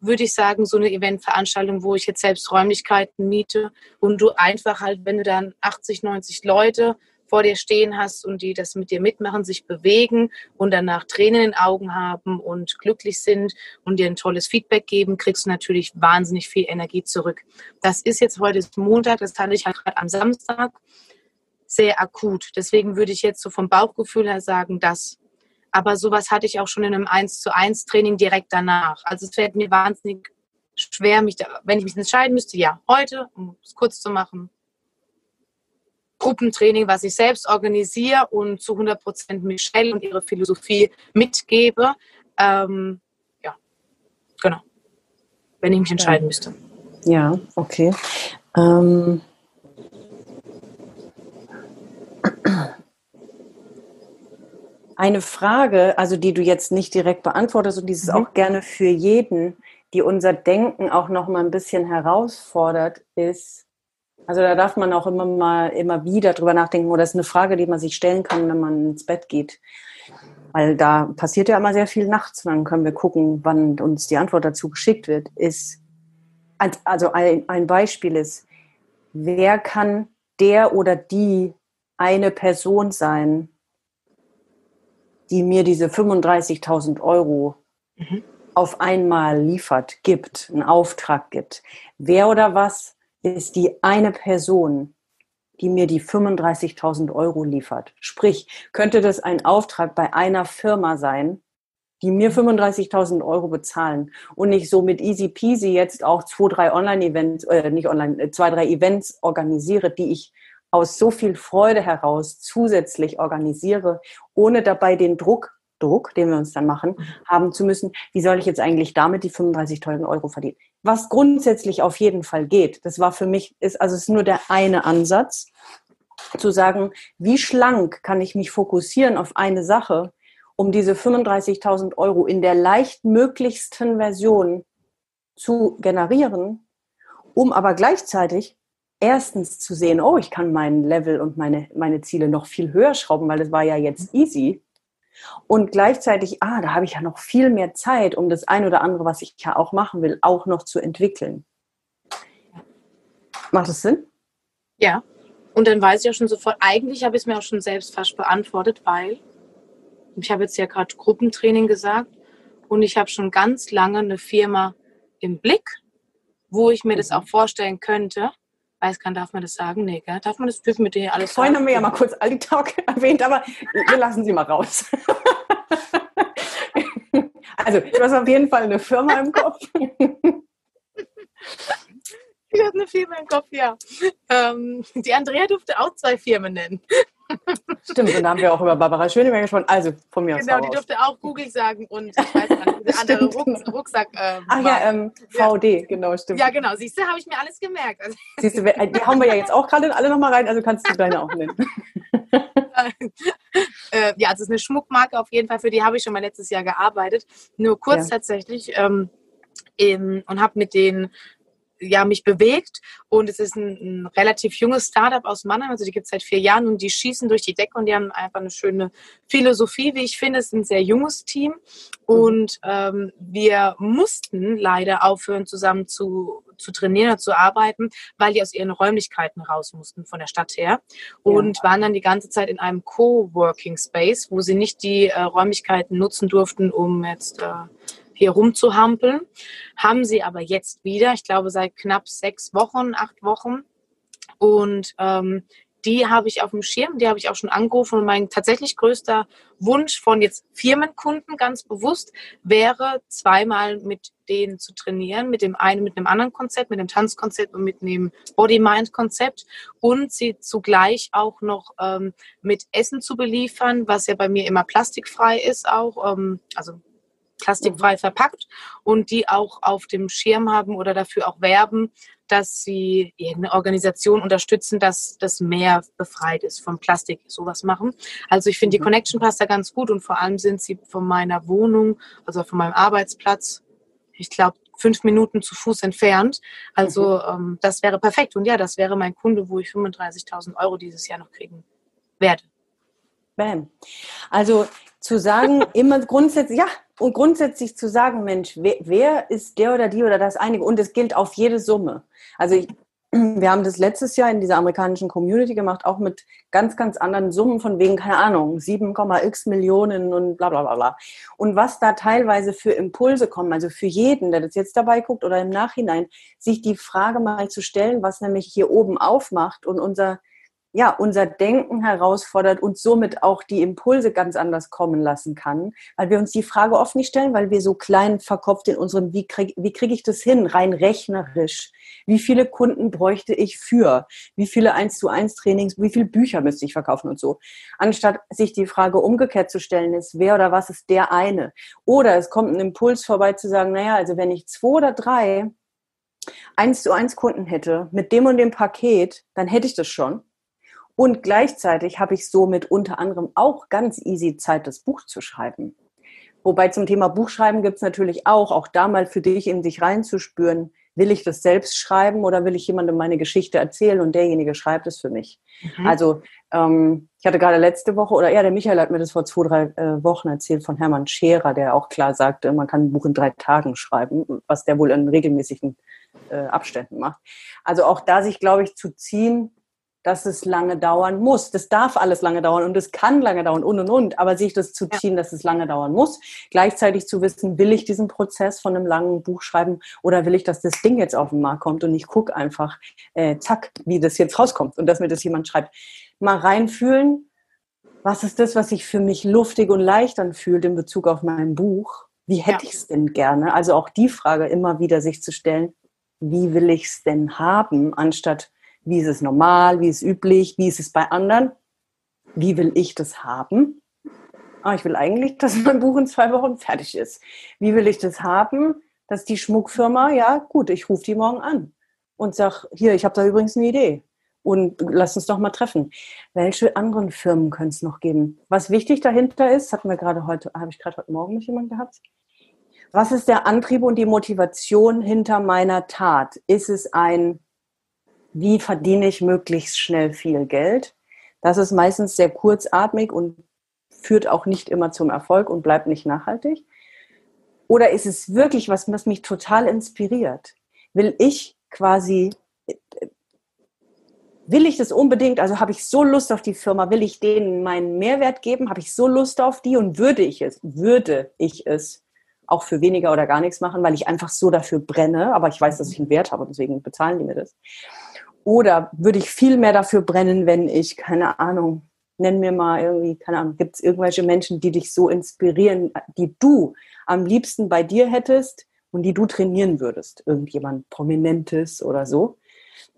würde ich sagen, so eine Eventveranstaltung, wo ich jetzt selbst Räumlichkeiten miete und du einfach halt, wenn du dann 80, 90 Leute vor dir stehen hast und die das mit dir mitmachen, sich bewegen und danach Tränen in den Augen haben und glücklich sind und dir ein tolles Feedback geben, kriegst du natürlich wahnsinnig viel Energie zurück. Das ist jetzt heute Montag, das hatte ich halt gerade am Samstag sehr akut. Deswegen würde ich jetzt so vom Bauchgefühl her sagen, das. Aber sowas hatte ich auch schon in einem 1 zu 1 Training direkt danach. Also es fällt mir wahnsinnig schwer, mich da, wenn ich mich entscheiden müsste, ja, heute, um es kurz zu machen, Gruppentraining, was ich selbst organisiere und zu 100 Prozent Michelle und ihre Philosophie mitgebe. Ähm, ja, genau. Wenn ich mich entscheiden müsste. Ja, okay. Ähm eine Frage, also die du jetzt nicht direkt beantwortest und dieses mhm. auch gerne für jeden, die unser Denken auch noch mal ein bisschen herausfordert, ist, also da darf man auch immer mal immer wieder drüber nachdenken, oder das ist eine Frage, die man sich stellen kann, wenn man ins Bett geht. Weil da passiert ja immer sehr viel nachts, und dann können wir gucken, wann uns die Antwort dazu geschickt wird, ist, also ein, ein Beispiel ist, wer kann der oder die eine Person sein, die mir diese 35.000 Euro mhm. auf einmal liefert, gibt, einen Auftrag gibt. Wer oder was ist die eine Person, die mir die 35.000 Euro liefert? Sprich, könnte das ein Auftrag bei einer Firma sein, die mir 35.000 Euro bezahlen und ich so mit easy peasy jetzt auch zwei, drei Online-Events, äh, nicht online, äh, zwei, drei Events organisiere, die ich aus so viel Freude heraus zusätzlich organisiere, ohne dabei den Druck, Druck, den wir uns dann machen, mhm. haben zu müssen, wie soll ich jetzt eigentlich damit die 35.000 Euro verdienen? Was grundsätzlich auf jeden Fall geht, das war für mich, ist, also es ist nur der eine Ansatz, zu sagen, wie schlank kann ich mich fokussieren auf eine Sache, um diese 35.000 Euro in der leichtmöglichsten Version zu generieren, um aber gleichzeitig erstens zu sehen, oh, ich kann mein Level und meine, meine Ziele noch viel höher schrauben, weil das war ja jetzt easy. Und gleichzeitig, ah, da habe ich ja noch viel mehr Zeit, um das ein oder andere, was ich ja auch machen will, auch noch zu entwickeln. Macht das Sinn? Ja. Und dann weiß ich ja schon sofort, eigentlich habe ich es mir auch schon selbst fast beantwortet, weil ich habe jetzt ja gerade Gruppentraining gesagt und ich habe schon ganz lange eine Firma im Blick, wo ich mir das mhm. auch vorstellen könnte, weiß kann, darf man das sagen? Nee, gell? darf man das dürfen mit dir alles Vorhin haben wir ja mal kurz Aldi-Talk erwähnt, aber wir lassen sie mal raus. also, du hast auf jeden Fall eine Firma im Kopf. Ich habe eine Firma im Kopf, ja. Ähm, die Andrea durfte auch zwei Firmen nennen. Stimmt, und da haben wir auch über Barbara Schöneberger gesprochen. Also von mir genau, aus. Genau, die durfte auch Google sagen und ich weiß nicht, andere Rucks Rucksack. Ähm, Ach ja, ähm, VD, ja. genau, stimmt. Ja, genau. Siehst du, habe ich mir alles gemerkt. Also Siehst du, die haben wir ja jetzt auch gerade alle nochmal rein, also kannst du deine auch nennen. äh, ja, also es ist eine Schmuckmarke auf jeden Fall, für die habe ich schon mal letztes Jahr gearbeitet. Nur kurz ja. tatsächlich. Ähm, in, und habe mit denen ja, mich bewegt. Und es ist ein, ein relativ junges Startup aus Mannheim, also die gibt es seit vier Jahren und die schießen durch die Decke und die haben einfach eine schöne Philosophie, wie ich finde. Es ist ein sehr junges Team und ähm, wir mussten leider aufhören, zusammen zu, zu trainieren oder zu arbeiten, weil die aus ihren Räumlichkeiten raus mussten von der Stadt her und ja. waren dann die ganze Zeit in einem Coworking Space, wo sie nicht die äh, Räumlichkeiten nutzen durften, um jetzt äh, hier rumzuhampeln. Haben sie aber jetzt wieder, ich glaube seit knapp sechs Wochen, acht Wochen. Und ähm, die habe ich auf dem Schirm, die habe ich auch schon angerufen. Und mein tatsächlich größter Wunsch von jetzt Firmenkunden ganz bewusst wäre, zweimal mit denen zu trainieren, mit dem einen, mit einem anderen Konzept, mit dem Tanzkonzept und mit dem Body-Mind-Konzept und sie zugleich auch noch ähm, mit Essen zu beliefern, was ja bei mir immer plastikfrei ist auch, ähm, also plastikfrei mhm. verpackt und die auch auf dem Schirm haben oder dafür auch werben, dass sie eine Organisation unterstützen, dass das Meer befreit ist von Plastik, sowas machen. Also ich finde, die mhm. Connection passt da ganz gut und vor allem sind sie von meiner Wohnung, also von meinem Arbeitsplatz, ich glaube, fünf Minuten zu Fuß entfernt. Also mhm. ähm, das wäre perfekt. Und ja, das wäre mein Kunde, wo ich 35.000 Euro dieses Jahr noch kriegen werde. Bam. Also zu sagen, immer grundsätzlich, ja, und grundsätzlich zu sagen, Mensch, wer, wer, ist der oder die oder das einige? Und es gilt auf jede Summe. Also ich, wir haben das letztes Jahr in dieser amerikanischen Community gemacht, auch mit ganz, ganz anderen Summen von wegen, keine Ahnung, 7,x Millionen und bla bla bla bla. Und was da teilweise für Impulse kommen, also für jeden, der das jetzt dabei guckt oder im Nachhinein, sich die Frage mal zu stellen, was nämlich hier oben aufmacht und unser ja, unser Denken herausfordert und somit auch die Impulse ganz anders kommen lassen kann, weil wir uns die Frage oft nicht stellen, weil wir so klein verkopft in unserem, wie kriege wie krieg ich das hin, rein rechnerisch. Wie viele Kunden bräuchte ich für? Wie viele 1 zu 1 Trainings, wie viele Bücher müsste ich verkaufen und so? Anstatt sich die Frage umgekehrt zu stellen, ist, wer oder was ist der eine? Oder es kommt ein Impuls vorbei zu sagen, naja, also wenn ich zwei oder drei 1 zu 1 Kunden hätte mit dem und dem Paket, dann hätte ich das schon und gleichzeitig habe ich somit unter anderem auch ganz easy Zeit, das Buch zu schreiben. Wobei zum Thema Buchschreiben gibt es natürlich auch, auch da mal für dich in sich reinzuspüren, will ich das selbst schreiben oder will ich jemandem meine Geschichte erzählen und derjenige schreibt es für mich. Mhm. Also ähm, ich hatte gerade letzte Woche, oder ja, der Michael hat mir das vor zwei, drei äh, Wochen erzählt von Hermann Scherer, der auch klar sagte, man kann ein Buch in drei Tagen schreiben, was der wohl in regelmäßigen äh, Abständen macht. Also auch da sich, glaube ich, zu ziehen, dass es lange dauern muss. Das darf alles lange dauern und es kann lange dauern und und und. Aber sich das zu ziehen, ja. dass es lange dauern muss, gleichzeitig zu wissen, will ich diesen Prozess von einem langen Buch schreiben oder will ich, dass das Ding jetzt auf den Markt kommt und ich gucke einfach, äh, zack, wie das jetzt rauskommt und dass mir das jemand schreibt. Mal reinfühlen, was ist das, was sich für mich luftig und leicht anfühlt in Bezug auf mein Buch? Wie hätte ja. ich es denn gerne? Also auch die Frage immer wieder sich zu stellen, wie will ich es denn haben, anstatt wie ist es normal, wie ist es üblich, wie ist es bei anderen, wie will ich das haben. Ah, ich will eigentlich, dass mein Buch in zwei Wochen fertig ist. Wie will ich das haben, dass die Schmuckfirma, ja gut, ich rufe die morgen an und sage, hier, ich habe da übrigens eine Idee und lass uns doch mal treffen. Welche anderen Firmen können es noch geben? Was wichtig dahinter ist, hatten wir gerade heute, habe ich gerade heute Morgen mit jemandem gehabt. Was ist der Antrieb und die Motivation hinter meiner Tat? Ist es ein wie verdiene ich möglichst schnell viel Geld. Das ist meistens sehr kurzatmig und führt auch nicht immer zum Erfolg und bleibt nicht nachhaltig. Oder ist es wirklich was, was mich total inspiriert? Will ich quasi, will ich das unbedingt, also habe ich so Lust auf die Firma, will ich denen meinen Mehrwert geben, habe ich so Lust auf die und würde ich es, würde ich es auch für weniger oder gar nichts machen, weil ich einfach so dafür brenne, aber ich weiß, dass ich einen Wert habe, deswegen bezahlen die mir das. Oder würde ich viel mehr dafür brennen, wenn ich, keine Ahnung, nenn mir mal irgendwie, keine Ahnung, gibt es irgendwelche Menschen, die dich so inspirieren, die du am liebsten bei dir hättest und die du trainieren würdest? Irgendjemand Prominentes oder so?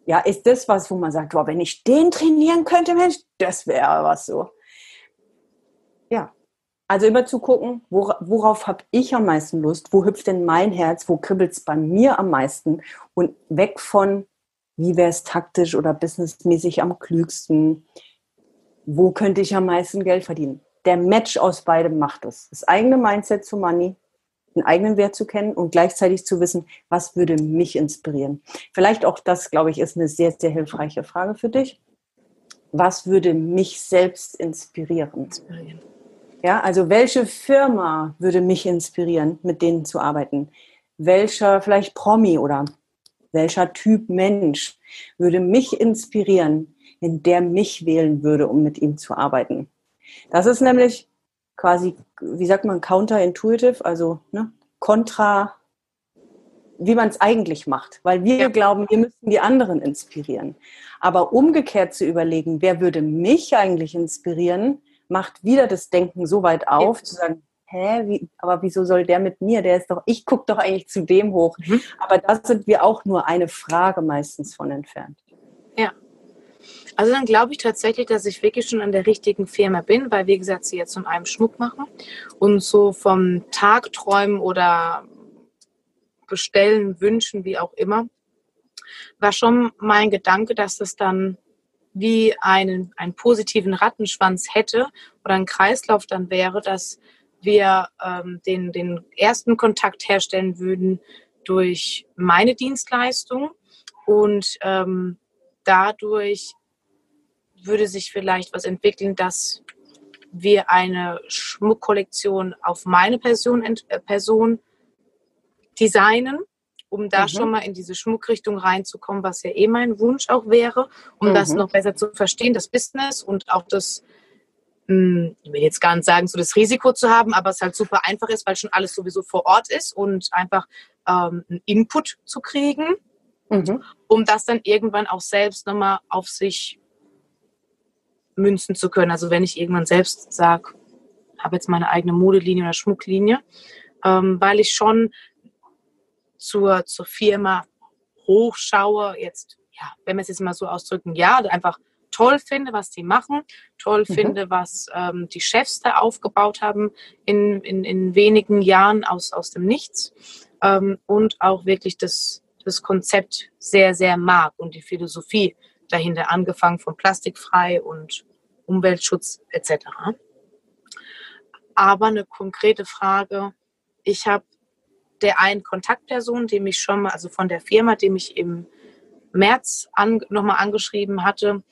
Ja, ist das was, wo man sagt, wow, wenn ich den trainieren könnte, Mensch, das wäre was so. Ja, also immer zu gucken, worauf habe ich am meisten Lust, wo hüpft denn mein Herz, wo kribbelt es bei mir am meisten und weg von, wie wäre es taktisch oder businessmäßig am klügsten, wo könnte ich am meisten Geld verdienen. Der Match aus beidem macht es. Das eigene Mindset zu Money, den eigenen Wert zu kennen und gleichzeitig zu wissen, was würde mich inspirieren. Vielleicht auch das, glaube ich, ist eine sehr, sehr hilfreiche Frage für dich. Was würde mich selbst inspirieren? Ja, also welche Firma würde mich inspirieren, mit denen zu arbeiten? Welcher vielleicht Promi oder welcher Typ Mensch würde mich inspirieren, in der mich wählen würde, um mit ihm zu arbeiten. Das ist nämlich quasi, wie sagt man, counterintuitive, also ne, kontra, wie man es eigentlich macht, weil wir ja. glauben, wir müssen die anderen inspirieren. Aber umgekehrt zu überlegen, wer würde mich eigentlich inspirieren, macht wieder das Denken so weit auf, ja. zu sagen, hä, wie, aber wieso soll der mit mir? Der ist doch, ich gucke doch eigentlich zu dem hoch. Mhm. Aber da sind wir auch nur eine Frage meistens von entfernt. Ja. Also dann glaube ich tatsächlich, dass ich wirklich schon an der richtigen Firma bin, weil wie gesagt, sie jetzt zum einen Schmuck machen und so vom Tag träumen oder bestellen, wünschen, wie auch immer, war schon mein Gedanke, dass das dann wie einen, einen positiven Rattenschwanz hätte oder ein Kreislauf dann wäre, dass wir ähm, den, den ersten Kontakt herstellen würden, durch meine Dienstleistung und ähm, dadurch würde sich vielleicht was entwickeln, dass wir eine Schmuckkollektion auf meine Person, äh, Person designen, um da mhm. schon mal in diese Schmuckrichtung reinzukommen, was ja eh mein Wunsch auch wäre, um mhm. das noch besser zu verstehen, das Business und auch das, ich will jetzt gar nicht sagen, so das Risiko zu haben, aber es halt super einfach ist, weil schon alles sowieso vor Ort ist und einfach ähm, einen Input zu kriegen, mhm. um das dann irgendwann auch selbst nochmal auf sich münzen zu können. Also wenn ich irgendwann selbst sage, habe jetzt meine eigene Modelinie oder Schmucklinie, ähm, weil ich schon zur, zur Firma hochschaue, jetzt, ja, wenn wir es jetzt mal so ausdrücken, ja, einfach toll finde, was die machen, toll mhm. finde, was ähm, die Chefs da aufgebaut haben in, in, in wenigen Jahren aus, aus dem Nichts ähm, und auch wirklich das, das Konzept sehr, sehr mag und die Philosophie dahinter, angefangen von plastikfrei und Umweltschutz etc. Aber eine konkrete Frage, ich habe der einen Kontaktperson, die mich schon mal, also von der Firma, die mich im März an, nochmal angeschrieben hatte,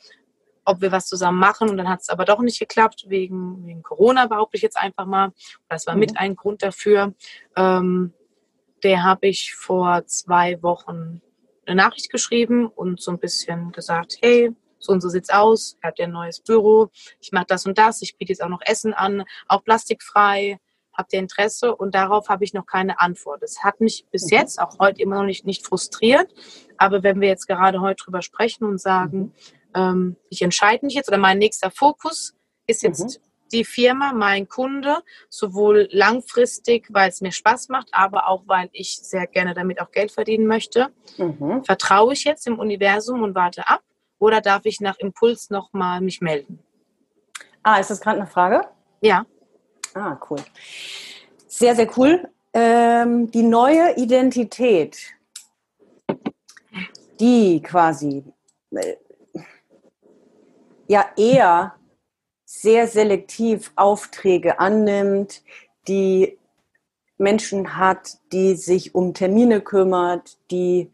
ob wir was zusammen machen. Und dann hat es aber doch nicht geklappt, wegen, wegen Corona behaupte ich jetzt einfach mal. Das war mit mhm. ein Grund dafür. Ähm, der habe ich vor zwei Wochen eine Nachricht geschrieben und so ein bisschen gesagt, hey, so und so sieht's aus, er hat ja ein neues Büro, ich mache das und das, ich biete jetzt auch noch Essen an, auch plastikfrei, habt ihr Interesse? Und darauf habe ich noch keine Antwort. Es hat mich bis mhm. jetzt, auch heute immer noch nicht, nicht frustriert, aber wenn wir jetzt gerade heute drüber sprechen und sagen, mhm. Ähm, ich entscheide mich jetzt oder mein nächster Fokus ist jetzt mhm die Firma, mein Kunde, sowohl langfristig, weil es mir Spaß macht, aber auch, weil ich sehr gerne damit auch Geld verdienen möchte. Mhm. Vertraue ich jetzt dem Universum und warte ab oder darf ich nach Impuls nochmal mich melden? Ah, ist das gerade eine Frage? Ja. Ah, cool. Sehr, sehr cool. Ähm, die neue Identität, die quasi äh, ja eher sehr selektiv Aufträge annimmt, die Menschen hat, die sich um Termine kümmert, die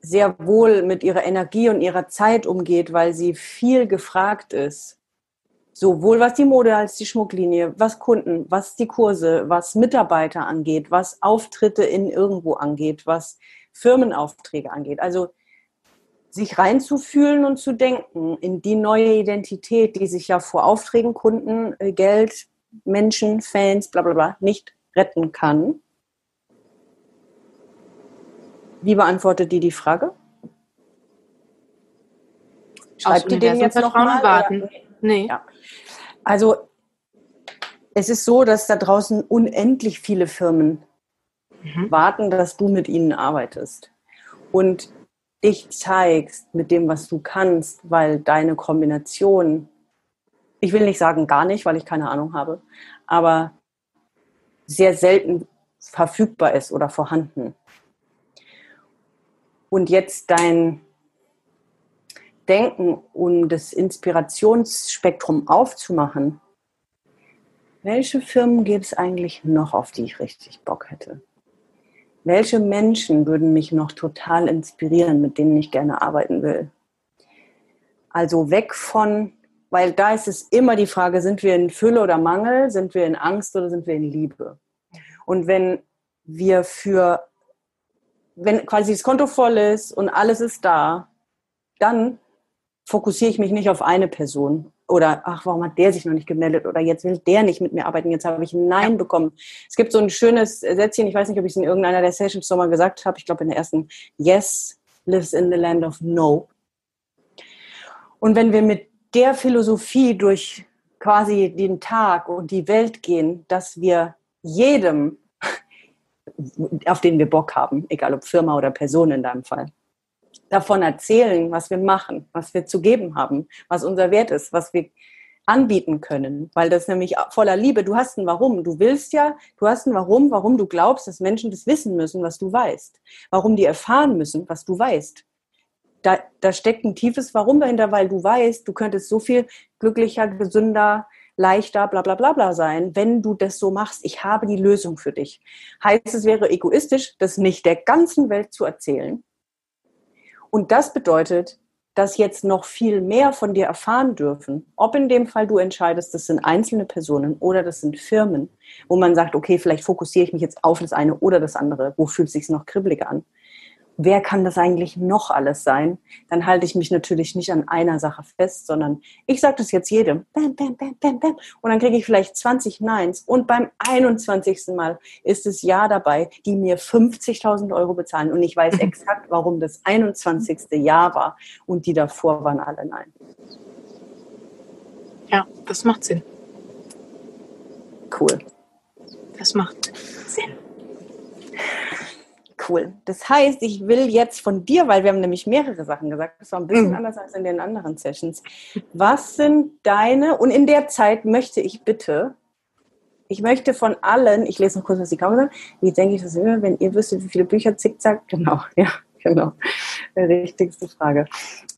sehr wohl mit ihrer Energie und ihrer Zeit umgeht, weil sie viel gefragt ist. Sowohl was die Mode als die Schmucklinie, was Kunden, was die Kurse, was Mitarbeiter angeht, was Auftritte in irgendwo angeht, was Firmenaufträge angeht. Also sich reinzufühlen und zu denken in die neue Identität, die sich ja vor Aufträgen, Kunden, äh, Geld, Menschen, Fans, bla bla bla nicht retten kann. Wie beantwortet die die Frage? Schreibt die den jetzt noch mal? Warten. Nee. Ja. Also es ist so, dass da draußen unendlich viele Firmen mhm. warten, dass du mit ihnen arbeitest. Und dich zeigst mit dem, was du kannst, weil deine Kombination, ich will nicht sagen gar nicht, weil ich keine Ahnung habe, aber sehr selten verfügbar ist oder vorhanden. Und jetzt dein Denken, um das Inspirationsspektrum aufzumachen, welche Firmen gibt es eigentlich noch, auf die ich richtig Bock hätte? Welche Menschen würden mich noch total inspirieren, mit denen ich gerne arbeiten will. Also weg von, weil da ist es immer die Frage, sind wir in Fülle oder Mangel, sind wir in Angst oder sind wir in Liebe? Und wenn wir für, wenn quasi das Konto voll ist und alles ist da, dann fokussiere ich mich nicht auf eine Person oder ach, warum hat der sich noch nicht gemeldet oder jetzt will der nicht mit mir arbeiten, jetzt habe ich ein Nein ja. bekommen. Es gibt so ein schönes Sätzchen, ich weiß nicht, ob ich es in irgendeiner der Sessions schon mal gesagt habe, ich glaube in der ersten, Yes lives in the land of No. Und wenn wir mit der Philosophie durch quasi den Tag und die Welt gehen, dass wir jedem, auf den wir Bock haben, egal ob Firma oder Person in deinem Fall, davon erzählen, was wir machen, was wir zu geben haben, was unser Wert ist, was wir anbieten können, weil das nämlich voller Liebe, du hast ein Warum, du willst ja, du hast ein Warum, warum du glaubst, dass Menschen das wissen müssen, was du weißt, warum die erfahren müssen, was du weißt. Da, da steckt ein tiefes Warum dahinter, weil du weißt, du könntest so viel glücklicher, gesünder, leichter, bla bla bla bla sein, wenn du das so machst. Ich habe die Lösung für dich. Heißt, es wäre egoistisch, das nicht der ganzen Welt zu erzählen. Und das bedeutet, dass jetzt noch viel mehr von dir erfahren dürfen. Ob in dem Fall du entscheidest, das sind einzelne Personen oder das sind Firmen, wo man sagt, okay, vielleicht fokussiere ich mich jetzt auf das eine oder das andere. Wo fühlt es sich noch kribbelig an? Wer kann das eigentlich noch alles sein, dann halte ich mich natürlich nicht an einer Sache fest, sondern ich sage das jetzt jedem. Bam, bam, bam, bam, bam. Und dann kriege ich vielleicht 20 Neins. Und beim 21. Mal ist es Ja dabei, die mir 50.000 Euro bezahlen. Und ich weiß exakt, warum das 21. Ja war. Und die davor waren alle Nein. Ja, das macht Sinn. Cool. Das macht Sinn cool. Das heißt, ich will jetzt von dir, weil wir haben nämlich mehrere Sachen gesagt, das war ein bisschen mhm. anders als in den anderen Sessions. Was sind deine, und in der Zeit möchte ich bitte, ich möchte von allen, ich lese noch kurz, was die Kamera sagt, wie denke ich das immer, wenn ihr wüsstet, wie viele Bücher zickzack, genau, ja, genau, die richtigste Frage.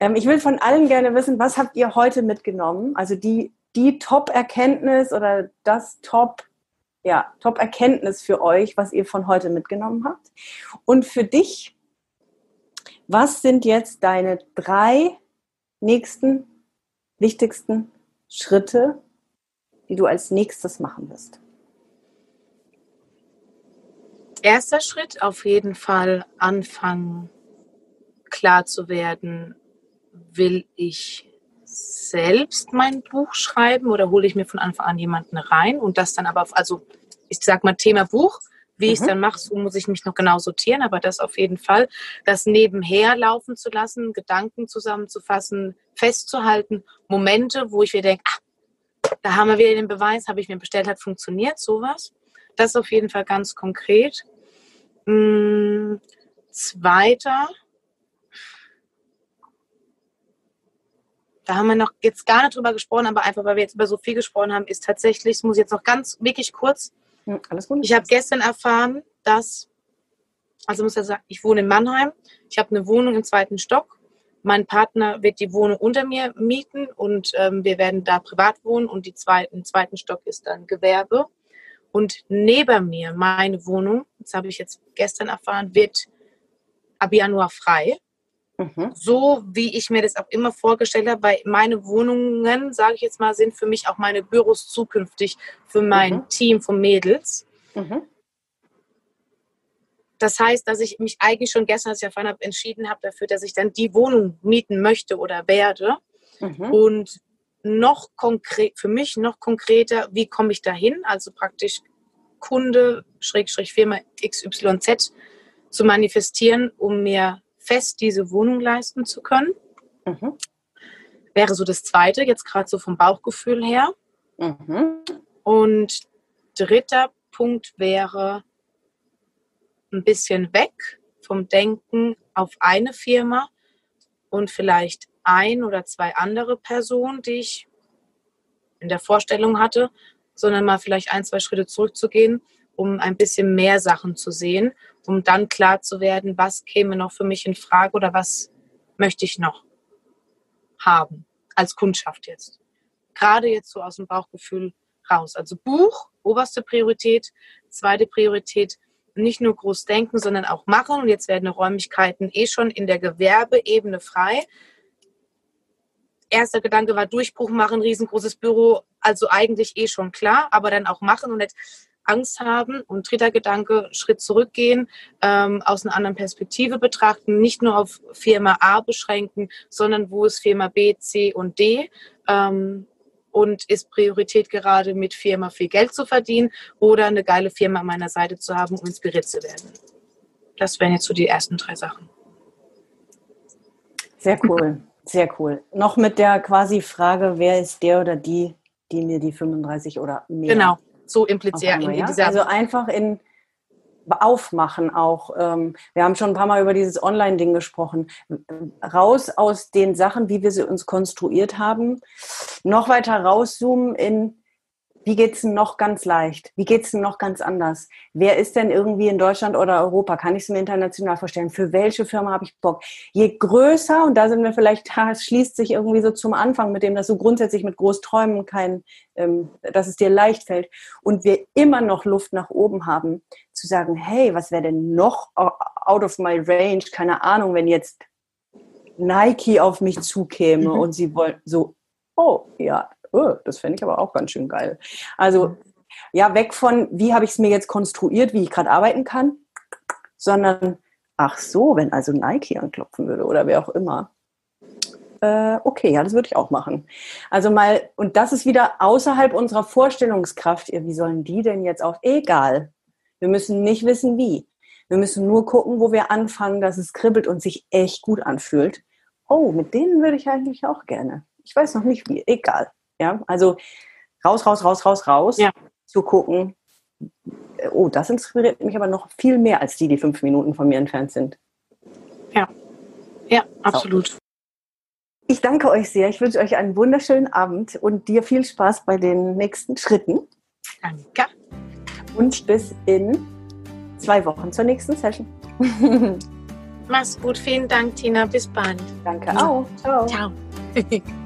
Ähm, ich will von allen gerne wissen, was habt ihr heute mitgenommen? Also die, die Top-Erkenntnis oder das Top- ja, Top-Erkenntnis für euch, was ihr von heute mitgenommen habt. Und für dich, was sind jetzt deine drei nächsten wichtigsten Schritte, die du als nächstes machen wirst? Erster Schritt auf jeden Fall anfangen, klar zu werden, will ich selbst mein Buch schreiben oder hole ich mir von Anfang an jemanden rein und das dann aber, auf, also ich sag mal Thema Buch, wie mhm. ich es dann mache, so muss ich mich noch genau sortieren, aber das auf jeden Fall, das nebenher laufen zu lassen, Gedanken zusammenzufassen, festzuhalten, Momente, wo ich mir denke, ah, da haben wir wieder den Beweis, habe ich mir bestellt, hat funktioniert, sowas. Das auf jeden Fall ganz konkret. Hm, zweiter, da haben wir noch jetzt gar nicht drüber gesprochen, aber einfach, weil wir jetzt über so viel gesprochen haben, ist tatsächlich, das muss ich jetzt noch ganz wirklich kurz. Ja, alles gut. Ich habe gestern erfahren, dass, also muss ja sagen, ich wohne in Mannheim, ich habe eine Wohnung im zweiten Stock. Mein Partner wird die Wohnung unter mir mieten und ähm, wir werden da privat wohnen und die zweiten, zweiten Stock ist dann Gewerbe. Und neben mir, meine Wohnung, das habe ich jetzt gestern erfahren, wird ab Januar frei. Mhm. So wie ich mir das auch immer vorgestellt habe, weil meine Wohnungen, sage ich jetzt mal, sind für mich auch meine Büros zukünftig für mein mhm. Team von Mädels. Mhm. Das heißt, dass ich mich eigentlich schon gestern, als ich erfahren habe, entschieden habe dafür, dass ich dann die Wohnung mieten möchte oder werde. Mhm. Und noch konkret, für mich noch konkreter, wie komme ich dahin? Also praktisch Kunde, Schrägstrich Firma XYZ zu manifestieren, um mir fest diese Wohnung leisten zu können. Mhm. Wäre so das Zweite, jetzt gerade so vom Bauchgefühl her. Mhm. Und dritter Punkt wäre ein bisschen weg vom Denken auf eine Firma und vielleicht ein oder zwei andere Personen, die ich in der Vorstellung hatte, sondern mal vielleicht ein, zwei Schritte zurückzugehen, um ein bisschen mehr Sachen zu sehen um dann klar zu werden, was käme noch für mich in Frage oder was möchte ich noch haben als Kundschaft jetzt. Gerade jetzt so aus dem Bauchgefühl raus. Also Buch, oberste Priorität, zweite Priorität, nicht nur groß denken, sondern auch machen. Und jetzt werden Räumlichkeiten eh schon in der Gewerbeebene frei. Erster Gedanke war Durchbruch machen, riesengroßes Büro, also eigentlich eh schon klar, aber dann auch machen und nicht Angst haben und dritter Gedanke, Schritt zurückgehen, ähm, aus einer anderen Perspektive betrachten, nicht nur auf Firma A beschränken, sondern wo ist Firma B, C und D ähm, und ist Priorität gerade mit Firma viel Geld zu verdienen oder eine geile Firma an meiner Seite zu haben, um inspiriert zu werden. Das wären jetzt so die ersten drei Sachen. Sehr cool, sehr cool. Noch mit der quasi Frage, wer ist der oder die, die mir die 35 oder mehr genau so impliziert in, in dieser. Also einfach in aufmachen auch. Ähm, wir haben schon ein paar Mal über dieses Online-Ding gesprochen. Raus aus den Sachen, wie wir sie uns konstruiert haben, noch weiter rauszoomen in wie geht's denn noch ganz leicht? Wie geht's denn noch ganz anders? Wer ist denn irgendwie in Deutschland oder Europa? Kann ich es mir international vorstellen? Für welche Firma habe ich Bock? Je größer, und da sind wir vielleicht, es schließt sich irgendwie so zum Anfang mit dem, dass du grundsätzlich mit Großträumen kein, ähm, dass es dir leicht fällt und wir immer noch Luft nach oben haben, zu sagen, hey, was wäre denn noch out of my range? Keine Ahnung, wenn jetzt Nike auf mich zukäme mhm. und sie wollen so, oh ja, oh, das fände ich aber auch ganz schön geil. Also ja, weg von, wie habe ich es mir jetzt konstruiert, wie ich gerade arbeiten kann, sondern, ach so, wenn also Nike anklopfen würde oder wer auch immer. Äh, okay, ja, das würde ich auch machen. Also mal, und das ist wieder außerhalb unserer Vorstellungskraft. Wie sollen die denn jetzt auf? Egal. Wir müssen nicht wissen, wie. Wir müssen nur gucken, wo wir anfangen, dass es kribbelt und sich echt gut anfühlt. Oh, mit denen würde ich eigentlich auch gerne. Ich weiß noch nicht wie. Egal. Ja, also raus, raus, raus, raus, raus, ja. zu gucken, oh, das inspiriert mich aber noch viel mehr als die, die fünf Minuten von mir entfernt sind. Ja, ja, absolut. So. Ich danke euch sehr. Ich wünsche euch einen wunderschönen Abend und dir viel Spaß bei den nächsten Schritten. Danke. Und bis in zwei Wochen zur nächsten Session. Mach's gut. Vielen Dank, Tina. Bis bald. Danke auch. Ciao. Ciao.